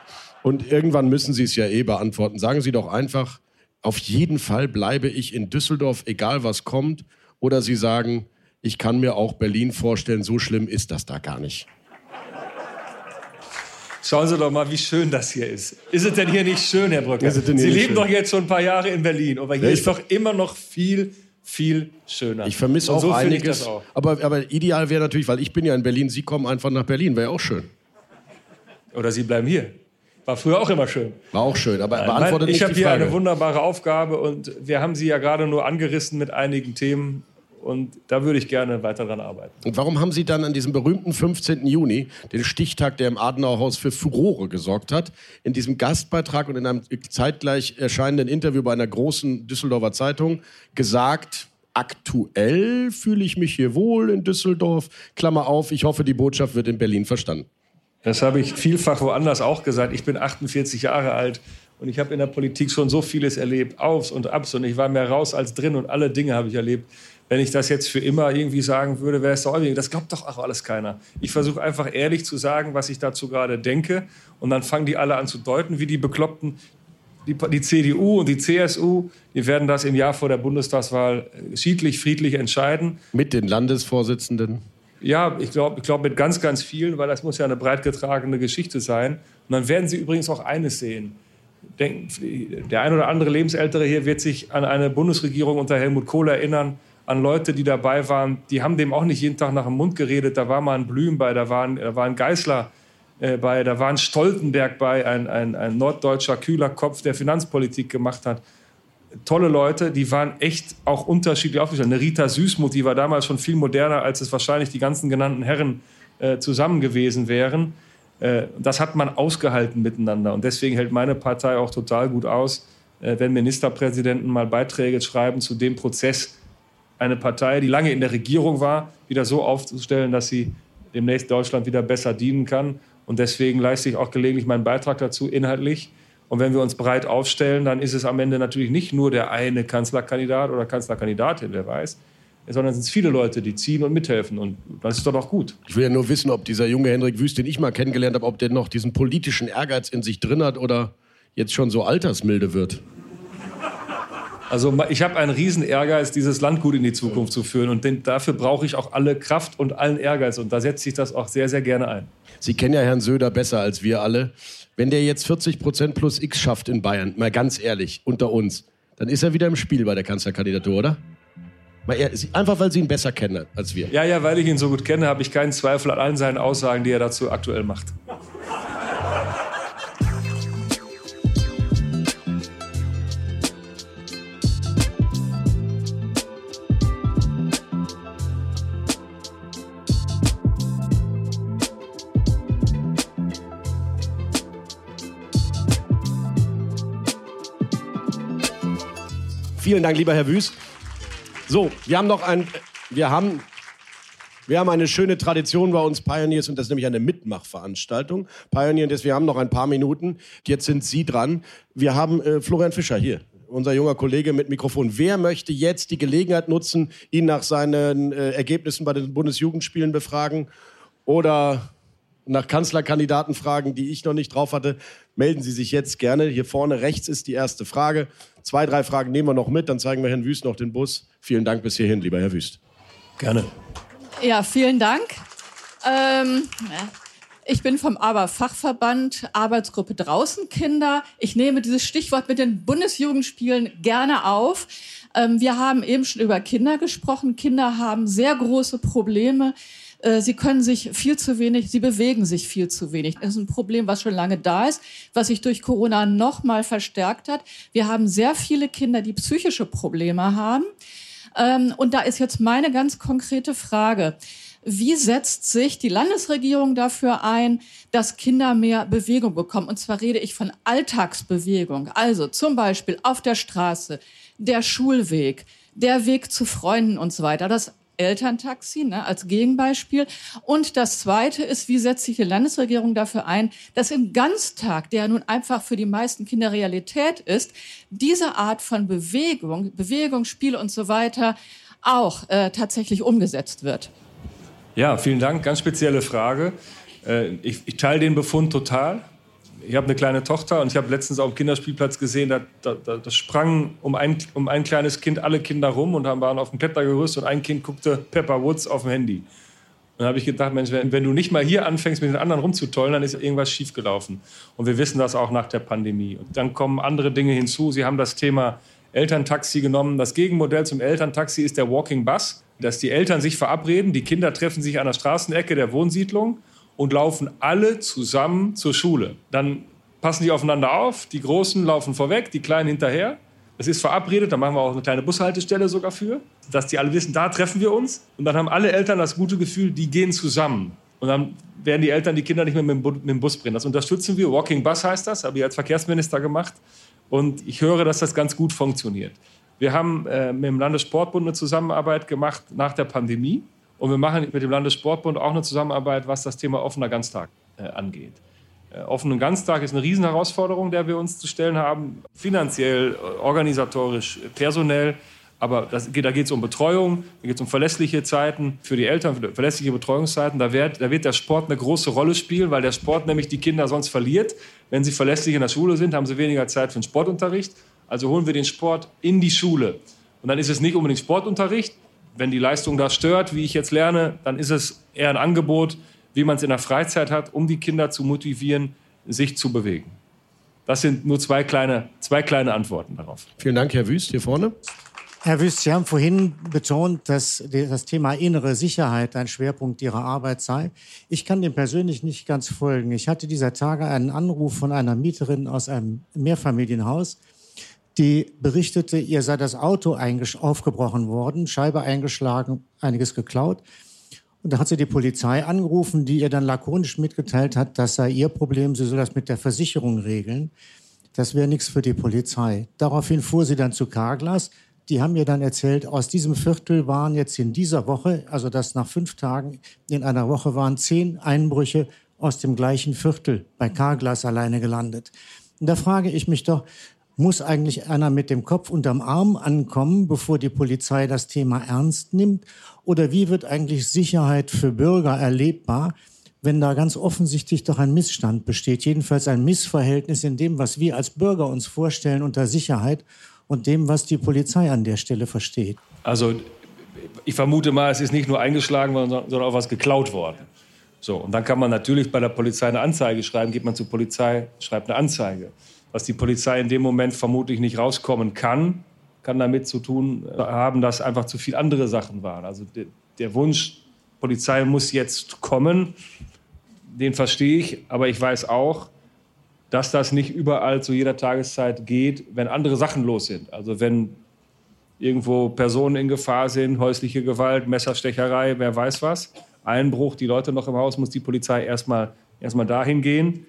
Und irgendwann müssen Sie es ja eh beantworten. Sagen Sie doch einfach, auf jeden Fall bleibe ich in Düsseldorf, egal was kommt. Oder Sie sagen, ich kann mir auch Berlin vorstellen, so schlimm ist das da gar nicht. Schauen Sie doch mal, wie schön das hier ist. Ist es denn hier nicht schön, Herr Brücker? Sie leben schön? doch jetzt schon ein paar Jahre in Berlin, aber hier ja, ist doch immer noch viel, viel schöner. Ich vermisse auch so einiges. Auch. Aber, aber ideal wäre natürlich, weil ich bin ja in Berlin, Sie kommen einfach nach Berlin, wäre auch schön. Oder Sie bleiben hier. War früher auch immer schön. War auch schön, aber Nein, beantwortet Ich habe hier eine wunderbare Aufgabe und wir haben sie ja gerade nur angerissen mit einigen Themen. Und da würde ich gerne weiter dran arbeiten. Und warum haben Sie dann an diesem berühmten 15. Juni, den Stichtag, der im Adenauerhaus für Furore gesorgt hat, in diesem Gastbeitrag und in einem zeitgleich erscheinenden Interview bei einer großen Düsseldorfer Zeitung gesagt, aktuell fühle ich mich hier wohl in Düsseldorf, Klammer auf, ich hoffe, die Botschaft wird in Berlin verstanden. Das habe ich vielfach woanders auch gesagt. Ich bin 48 Jahre alt und ich habe in der Politik schon so vieles erlebt, aufs und abs und ich war mehr raus als drin und alle Dinge habe ich erlebt. Wenn ich das jetzt für immer irgendwie sagen würde, wäre es doch das glaubt doch auch alles keiner. Ich versuche einfach ehrlich zu sagen, was ich dazu gerade denke und dann fangen die alle an zu deuten, wie die Bekloppten. Die, die CDU und die CSU, die werden das im Jahr vor der Bundestagswahl schiedlich, friedlich entscheiden. Mit den Landesvorsitzenden? Ja, ich glaube ich glaub mit ganz, ganz vielen, weil das muss ja eine breit getragene Geschichte sein. Und dann werden Sie übrigens auch eines sehen. Denken, der ein oder andere Lebensältere hier wird sich an eine Bundesregierung unter Helmut Kohl erinnern, an Leute, die dabei waren. Die haben dem auch nicht jeden Tag nach dem Mund geredet. Da war mal ein Blüm bei, da war ein, da war Geißler äh, bei, da war ein Stoltenberg bei, ein, ein, ein norddeutscher kühler Kopf, der Finanzpolitik gemacht hat tolle Leute, die waren echt auch unterschiedlich aufgestellt. Eine Rita Süßmuth, die war damals schon viel moderner, als es wahrscheinlich die ganzen genannten Herren äh, zusammen gewesen wären. Äh, das hat man ausgehalten miteinander. Und deswegen hält meine Partei auch total gut aus, äh, wenn Ministerpräsidenten mal Beiträge schreiben zu dem Prozess, eine Partei, die lange in der Regierung war, wieder so aufzustellen, dass sie demnächst Deutschland wieder besser dienen kann. Und deswegen leiste ich auch gelegentlich meinen Beitrag dazu, inhaltlich. Und wenn wir uns breit aufstellen, dann ist es am Ende natürlich nicht nur der eine Kanzlerkandidat oder Kanzlerkandidatin, wer weiß, sondern es sind viele Leute, die ziehen und mithelfen. Und das ist doch auch gut. Ich will ja nur wissen, ob dieser junge Hendrik Wüst, den ich mal kennengelernt habe, ob der noch diesen politischen Ehrgeiz in sich drin hat oder jetzt schon so altersmilde wird. Also ich habe einen riesen Ehrgeiz, dieses Land gut in die Zukunft zu führen. Und den, dafür brauche ich auch alle Kraft und allen Ehrgeiz. Und da setze ich das auch sehr, sehr gerne ein. Sie kennen ja Herrn Söder besser als wir alle. Wenn der jetzt 40 Prozent plus X schafft in Bayern, mal ganz ehrlich, unter uns, dann ist er wieder im Spiel bei der Kanzlerkandidatur, oder? Einfach weil Sie ihn besser kennen als wir. Ja, ja, weil ich ihn so gut kenne, habe ich keinen Zweifel an allen seinen Aussagen, die er dazu aktuell macht. Vielen Dank, lieber Herr Wüst. So, wir haben noch ein, wir haben, wir haben eine schöne Tradition bei uns Pioneers und das ist nämlich eine Mitmachveranstaltung. Pioneers, wir haben noch ein paar Minuten. Jetzt sind Sie dran. Wir haben äh, Florian Fischer hier unser junger Kollege mit Mikrofon. Wer möchte jetzt die Gelegenheit nutzen, ihn nach seinen äh, Ergebnissen bei den Bundesjugendspielen befragen oder nach Kanzlerkandidaten fragen, die ich noch nicht drauf hatte? Melden Sie sich jetzt gerne. Hier vorne rechts ist die erste Frage. Zwei, drei Fragen nehmen wir noch mit, dann zeigen wir Herrn Wüst noch den Bus. Vielen Dank bis hierhin, lieber Herr Wüst. Gerne. Ja, vielen Dank. Ähm, ich bin vom ABA-Fachverband Arbeitsgruppe Draußen Kinder. Ich nehme dieses Stichwort mit den Bundesjugendspielen gerne auf. Ähm, wir haben eben schon über Kinder gesprochen. Kinder haben sehr große Probleme sie können sich viel zu wenig, sie bewegen sich viel zu wenig. Das ist ein Problem, was schon lange da ist, was sich durch Corona noch mal verstärkt hat. Wir haben sehr viele Kinder, die psychische Probleme haben. Ähm, und da ist jetzt meine ganz konkrete Frage. Wie setzt sich die Landesregierung dafür ein, dass Kinder mehr Bewegung bekommen? Und zwar rede ich von Alltagsbewegung. Also zum Beispiel auf der Straße, der Schulweg, der Weg zu Freunden und so weiter. Das Elterntaxi ne, als Gegenbeispiel. Und das Zweite ist, wie setzt sich die Landesregierung dafür ein, dass im Ganztag, der nun einfach für die meisten Kinder Realität ist, diese Art von Bewegung, Bewegung, Spiel und so weiter auch äh, tatsächlich umgesetzt wird. Ja, vielen Dank. Ganz spezielle Frage. Äh, ich, ich teile den Befund total ich habe eine kleine Tochter und ich habe letztens auf dem Kinderspielplatz gesehen, da, da, da sprangen um ein, um ein kleines Kind alle Kinder rum und waren auf dem Klettergerüst und ein Kind guckte Pepper Woods auf dem Handy. Und da habe ich gedacht, Mensch, wenn, wenn, du nicht mal hier anfängst, mit den anderen rumzutollen, dann ist irgendwas schiefgelaufen. Und wir wissen das auch nach der Pandemie. Und dann kommen andere Dinge hinzu. Sie haben das Thema Elterntaxi genommen. Das Gegenmodell zum Elterntaxi ist der Walking Bus, dass die Eltern sich verabreden, die Kinder treffen sich an der Straßenecke der Wohnsiedlung und laufen alle zusammen zur Schule. Dann passen die aufeinander auf, die Großen laufen vorweg, die Kleinen hinterher. Es ist verabredet, da machen wir auch eine kleine Bushaltestelle sogar für, dass die alle wissen, da treffen wir uns. Und dann haben alle Eltern das gute Gefühl, die gehen zusammen. Und dann werden die Eltern die Kinder nicht mehr mit dem Bus bringen. Das unterstützen wir. Walking Bus heißt das, habe ich als Verkehrsminister gemacht. Und ich höre, dass das ganz gut funktioniert. Wir haben äh, mit dem Landessportbund eine Zusammenarbeit gemacht nach der Pandemie. Und wir machen mit dem Landessportbund auch eine Zusammenarbeit, was das Thema offener Ganztag äh, angeht. Äh, offenen Ganztag ist eine Riesenherausforderung, der wir uns zu stellen haben. Finanziell, äh, organisatorisch, personell. Aber das, da geht es um Betreuung, da geht es um verlässliche Zeiten für die Eltern, für verlässliche Betreuungszeiten. Da wird, da wird der Sport eine große Rolle spielen, weil der Sport nämlich die Kinder sonst verliert. Wenn sie verlässlich in der Schule sind, haben sie weniger Zeit für den Sportunterricht. Also holen wir den Sport in die Schule. Und dann ist es nicht unbedingt Sportunterricht, wenn die Leistung da stört, wie ich jetzt lerne, dann ist es eher ein Angebot, wie man es in der Freizeit hat, um die Kinder zu motivieren, sich zu bewegen. Das sind nur zwei kleine, zwei kleine Antworten darauf. Vielen Dank, Herr Wüst, hier vorne. Herr Wüst, Sie haben vorhin betont, dass das Thema innere Sicherheit ein Schwerpunkt Ihrer Arbeit sei. Ich kann dem persönlich nicht ganz folgen. Ich hatte dieser Tage einen Anruf von einer Mieterin aus einem Mehrfamilienhaus, die berichtete, ihr sei das Auto aufgebrochen worden, Scheibe eingeschlagen, einiges geklaut. Und da hat sie die Polizei angerufen, die ihr dann lakonisch mitgeteilt hat, das sei ihr Problem, sie soll das mit der Versicherung regeln. Das wäre nichts für die Polizei. Daraufhin fuhr sie dann zu Carglass. Die haben mir dann erzählt, aus diesem Viertel waren jetzt in dieser Woche, also das nach fünf Tagen in einer Woche waren zehn Einbrüche aus dem gleichen Viertel bei Carglass alleine gelandet. Und da frage ich mich doch, muss eigentlich einer mit dem Kopf unterm Arm ankommen, bevor die Polizei das Thema ernst nimmt? Oder wie wird eigentlich Sicherheit für Bürger erlebbar, wenn da ganz offensichtlich doch ein Missstand besteht, jedenfalls ein Missverhältnis in dem, was wir als Bürger uns vorstellen unter Sicherheit und dem, was die Polizei an der Stelle versteht? Also ich vermute mal, es ist nicht nur eingeschlagen worden, sondern auch was geklaut worden. So, und dann kann man natürlich bei der Polizei eine Anzeige schreiben, geht man zur Polizei, schreibt eine Anzeige was die Polizei in dem Moment vermutlich nicht rauskommen kann, kann damit zu tun haben, dass einfach zu viele andere Sachen waren. Also der, der Wunsch, Polizei muss jetzt kommen, den verstehe ich, aber ich weiß auch, dass das nicht überall zu jeder Tageszeit geht, wenn andere Sachen los sind. Also wenn irgendwo Personen in Gefahr sind, häusliche Gewalt, Messerstecherei, wer weiß was, Einbruch, die Leute noch im Haus, muss die Polizei erstmal erstmal dahin gehen,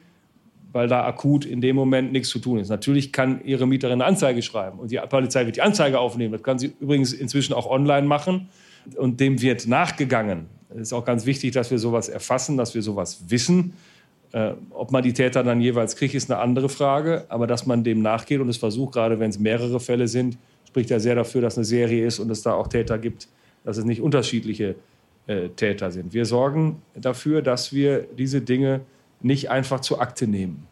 weil da akut in dem Moment nichts zu tun ist. Natürlich kann Ihre Mieterin eine Anzeige schreiben und die Polizei wird die Anzeige aufnehmen. Das kann sie übrigens inzwischen auch online machen und dem wird nachgegangen. Es ist auch ganz wichtig, dass wir sowas erfassen, dass wir sowas wissen. Äh, ob man die Täter dann jeweils kriegt, ist eine andere Frage. Aber dass man dem nachgeht und es versucht, gerade wenn es mehrere Fälle sind, spricht ja sehr dafür, dass eine Serie ist und es da auch Täter gibt, dass es nicht unterschiedliche äh, Täter sind. Wir sorgen dafür, dass wir diese Dinge nicht einfach zur Akte nehmen.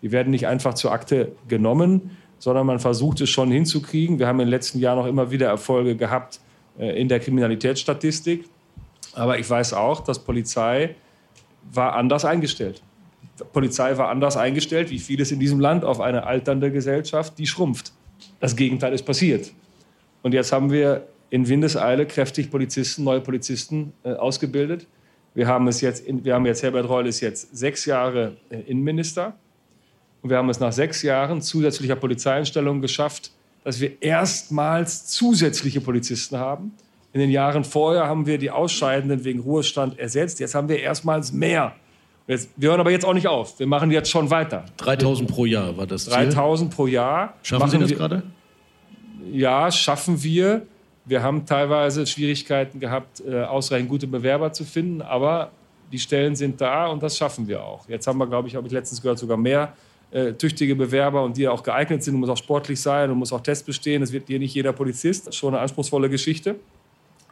Die werden nicht einfach zur Akte genommen, sondern man versucht es schon hinzukriegen. Wir haben in den letzten Jahren auch immer wieder Erfolge gehabt äh, in der Kriminalitätsstatistik. Aber ich weiß auch, dass Polizei war anders eingestellt. Polizei war anders eingestellt, wie vieles in diesem Land, auf eine alternde Gesellschaft, die schrumpft. Das Gegenteil ist passiert. Und jetzt haben wir in Windeseile kräftig Polizisten, neue Polizisten äh, ausgebildet. Wir haben es jetzt, wir haben jetzt Herbert Reul ist jetzt sechs Jahre äh, Innenminister. Und wir haben es nach sechs Jahren zusätzlicher Polizeieinstellungen geschafft, dass wir erstmals zusätzliche Polizisten haben. In den Jahren vorher haben wir die Ausscheidenden wegen Ruhestand ersetzt. Jetzt haben wir erstmals mehr. Jetzt, wir hören aber jetzt auch nicht auf. Wir machen jetzt schon weiter. 3000 pro Jahr war das Ziel? 3000 pro Jahr. Schaffen Sie das gerade? Ja, schaffen wir. Wir haben teilweise Schwierigkeiten gehabt, äh, ausreichend gute Bewerber zu finden, aber die Stellen sind da und das schaffen wir auch. Jetzt haben wir, glaube ich, habe ich letztens gehört, sogar mehr äh, tüchtige Bewerber und die auch geeignet sind. Du musst auch sportlich sein, du musst auch Tests bestehen. Das wird dir nicht jeder Polizist. Das ist schon eine anspruchsvolle Geschichte.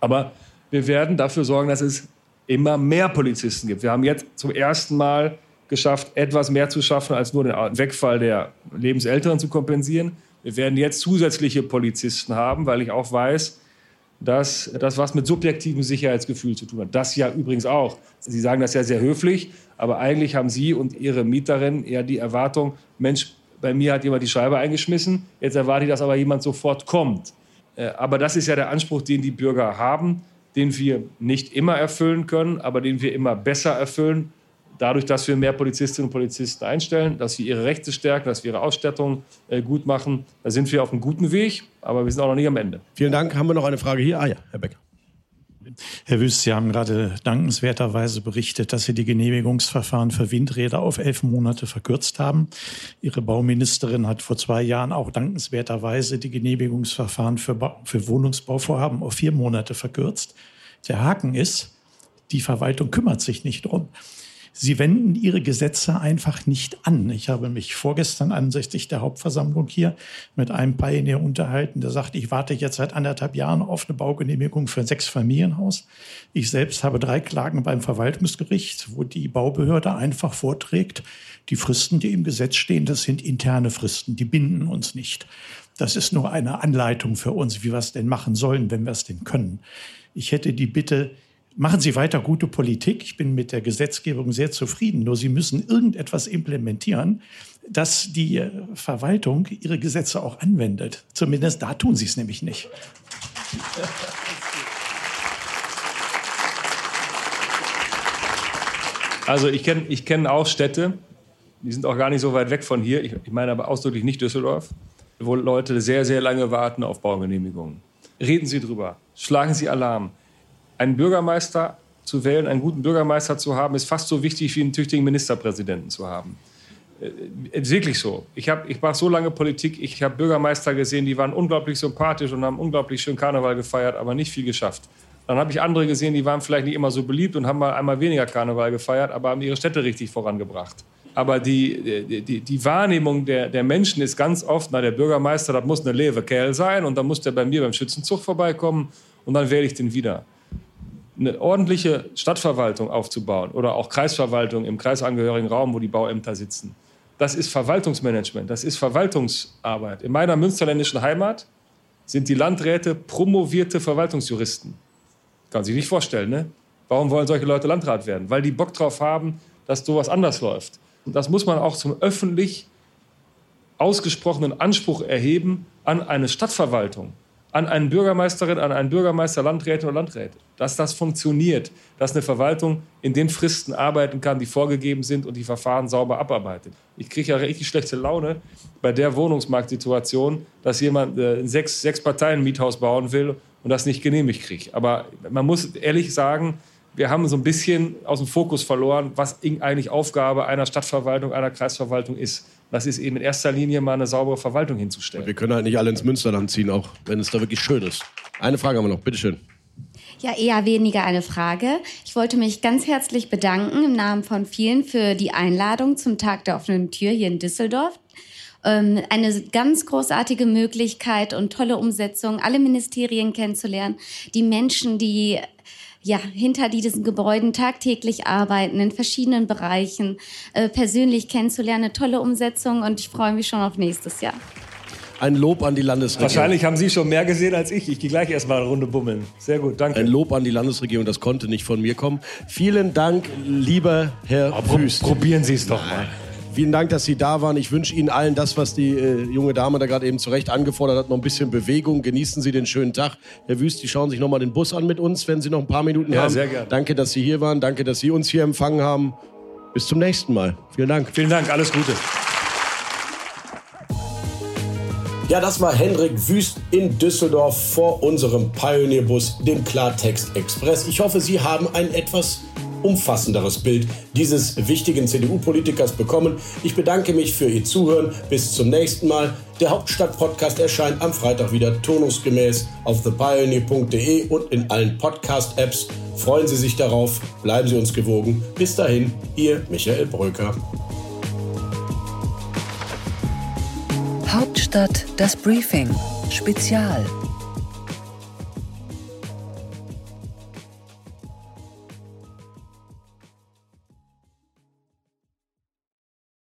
Aber wir werden dafür sorgen, dass es immer mehr Polizisten gibt. Wir haben jetzt zum ersten Mal geschafft, etwas mehr zu schaffen, als nur den Wegfall der Lebensälteren zu kompensieren. Wir werden jetzt zusätzliche Polizisten haben, weil ich auch weiß, dass das was mit subjektivem Sicherheitsgefühl zu tun hat. Das ja übrigens auch. Sie sagen das ja sehr höflich, aber eigentlich haben Sie und Ihre Mieterin eher die Erwartung, Mensch, bei mir hat jemand die Scheibe eingeschmissen, jetzt erwarte ich, dass aber jemand sofort kommt. Äh, aber das ist ja der Anspruch, den die Bürger haben, den wir nicht immer erfüllen können, aber den wir immer besser erfüllen, dadurch, dass wir mehr Polizistinnen und Polizisten einstellen, dass wir ihre Rechte stärken, dass wir ihre Ausstattung äh, gut machen. Da sind wir auf einem guten Weg, aber wir sind auch noch nicht am Ende. Vielen Dank. Haben wir noch eine Frage hier? Ah ja, Herr Becker. Herr Wüst, Sie haben gerade dankenswerterweise berichtet, dass Sie die Genehmigungsverfahren für Windräder auf elf Monate verkürzt haben. Ihre Bauministerin hat vor zwei Jahren auch dankenswerterweise die Genehmigungsverfahren für, ba für Wohnungsbauvorhaben auf vier Monate verkürzt. Der Haken ist, die Verwaltung kümmert sich nicht drum. Sie wenden ihre Gesetze einfach nicht an. Ich habe mich vorgestern ansichtlich der Hauptversammlung hier mit einem Pioneer unterhalten, der sagt, ich warte jetzt seit anderthalb Jahren auf eine Baugenehmigung für ein Sechsfamilienhaus. Ich selbst habe drei Klagen beim Verwaltungsgericht, wo die Baubehörde einfach vorträgt, die Fristen, die im Gesetz stehen, das sind interne Fristen, die binden uns nicht. Das ist nur eine Anleitung für uns, wie wir es denn machen sollen, wenn wir es denn können. Ich hätte die Bitte, Machen Sie weiter gute Politik. Ich bin mit der Gesetzgebung sehr zufrieden. Nur Sie müssen irgendetwas implementieren, dass die äh, Verwaltung ihre Gesetze auch anwendet. Zumindest da tun Sie es nämlich nicht. Also ich kenne ich kenn auch Städte, die sind auch gar nicht so weit weg von hier. Ich, ich meine aber ausdrücklich nicht Düsseldorf, wo Leute sehr, sehr lange warten auf Baugenehmigungen. Reden Sie drüber, schlagen Sie Alarm einen Bürgermeister zu wählen, einen guten Bürgermeister zu haben, ist fast so wichtig wie einen tüchtigen Ministerpräsidenten zu haben. Äh, ist wirklich so. Ich, ich mache so lange Politik, ich habe Bürgermeister gesehen, die waren unglaublich sympathisch und haben unglaublich schön Karneval gefeiert, aber nicht viel geschafft. Dann habe ich andere gesehen, die waren vielleicht nicht immer so beliebt und haben mal einmal weniger Karneval gefeiert, aber haben ihre Städte richtig vorangebracht. Aber die, die, die Wahrnehmung der, der Menschen ist ganz oft, na, der Bürgermeister, das muss eine leere Kerl sein und dann muss der bei mir beim Schützenzug vorbeikommen und dann wähle ich den wieder eine ordentliche Stadtverwaltung aufzubauen oder auch Kreisverwaltung im kreisangehörigen Raum, wo die Bauämter sitzen. Das ist Verwaltungsmanagement, das ist Verwaltungsarbeit. In meiner münsterländischen Heimat sind die Landräte promovierte Verwaltungsjuristen. Kann sich nicht vorstellen, ne? Warum wollen solche Leute Landrat werden? Weil die Bock drauf haben, dass sowas anders läuft. Und das muss man auch zum öffentlich ausgesprochenen Anspruch erheben an eine Stadtverwaltung, an einen Bürgermeisterin, an einen Bürgermeister, Landräte und Landräte, dass das funktioniert, dass eine Verwaltung in den Fristen arbeiten kann, die vorgegeben sind und die Verfahren sauber abarbeitet. Ich kriege ja richtig schlechte Laune bei der Wohnungsmarktsituation, dass jemand äh, ein sechs, sechs Parteien Miethaus bauen will und das nicht genehmigt kriegt. Aber man muss ehrlich sagen, wir haben so ein bisschen aus dem Fokus verloren, was eigentlich Aufgabe einer Stadtverwaltung, einer Kreisverwaltung ist. Das ist eben in erster Linie mal eine saubere Verwaltung hinzustellen. Wir können halt nicht alle ins Münsterland ziehen, auch wenn es da wirklich schön ist. Eine Frage haben wir noch, bitteschön. Ja, eher weniger eine Frage. Ich wollte mich ganz herzlich bedanken im Namen von vielen für die Einladung zum Tag der offenen Tür hier in Düsseldorf. Ähm, eine ganz großartige Möglichkeit und tolle Umsetzung, alle Ministerien kennenzulernen, die Menschen, die ja, hinter diesen Gebäuden tagtäglich arbeiten, in verschiedenen Bereichen, äh, persönlich kennenzulernen. Eine tolle Umsetzung und ich freue mich schon auf nächstes Jahr. Ein Lob an die Landesregierung. Wahrscheinlich haben Sie schon mehr gesehen als ich. Ich gehe gleich erstmal eine Runde bummeln. Sehr gut, danke. Ein Lob an die Landesregierung, das konnte nicht von mir kommen. Vielen Dank, lieber Herr Aber. Probieren Sie es doch mal. Vielen Dank, dass Sie da waren. Ich wünsche Ihnen allen das, was die äh, junge Dame da gerade eben zu Recht angefordert hat, noch ein bisschen Bewegung. Genießen Sie den schönen Tag. Herr Wüst, Sie schauen sich noch mal den Bus an mit uns, wenn Sie noch ein paar Minuten Ja, haben. sehr gerne. Danke, dass Sie hier waren. Danke, dass Sie uns hier empfangen haben. Bis zum nächsten Mal. Vielen Dank. Vielen Dank, alles Gute. Ja, das war Hendrik Wüst in Düsseldorf vor unserem Pionierbus, dem Klartext Express. Ich hoffe, Sie haben ein etwas umfassenderes Bild dieses wichtigen CDU-Politikers bekommen. Ich bedanke mich für Ihr Zuhören. Bis zum nächsten Mal. Der Hauptstadt-Podcast erscheint am Freitag wieder turnusgemäß auf thepioneer.de und in allen Podcast-Apps. Freuen Sie sich darauf. Bleiben Sie uns gewogen. Bis dahin, Ihr Michael Bröker. Hauptstadt das Briefing Spezial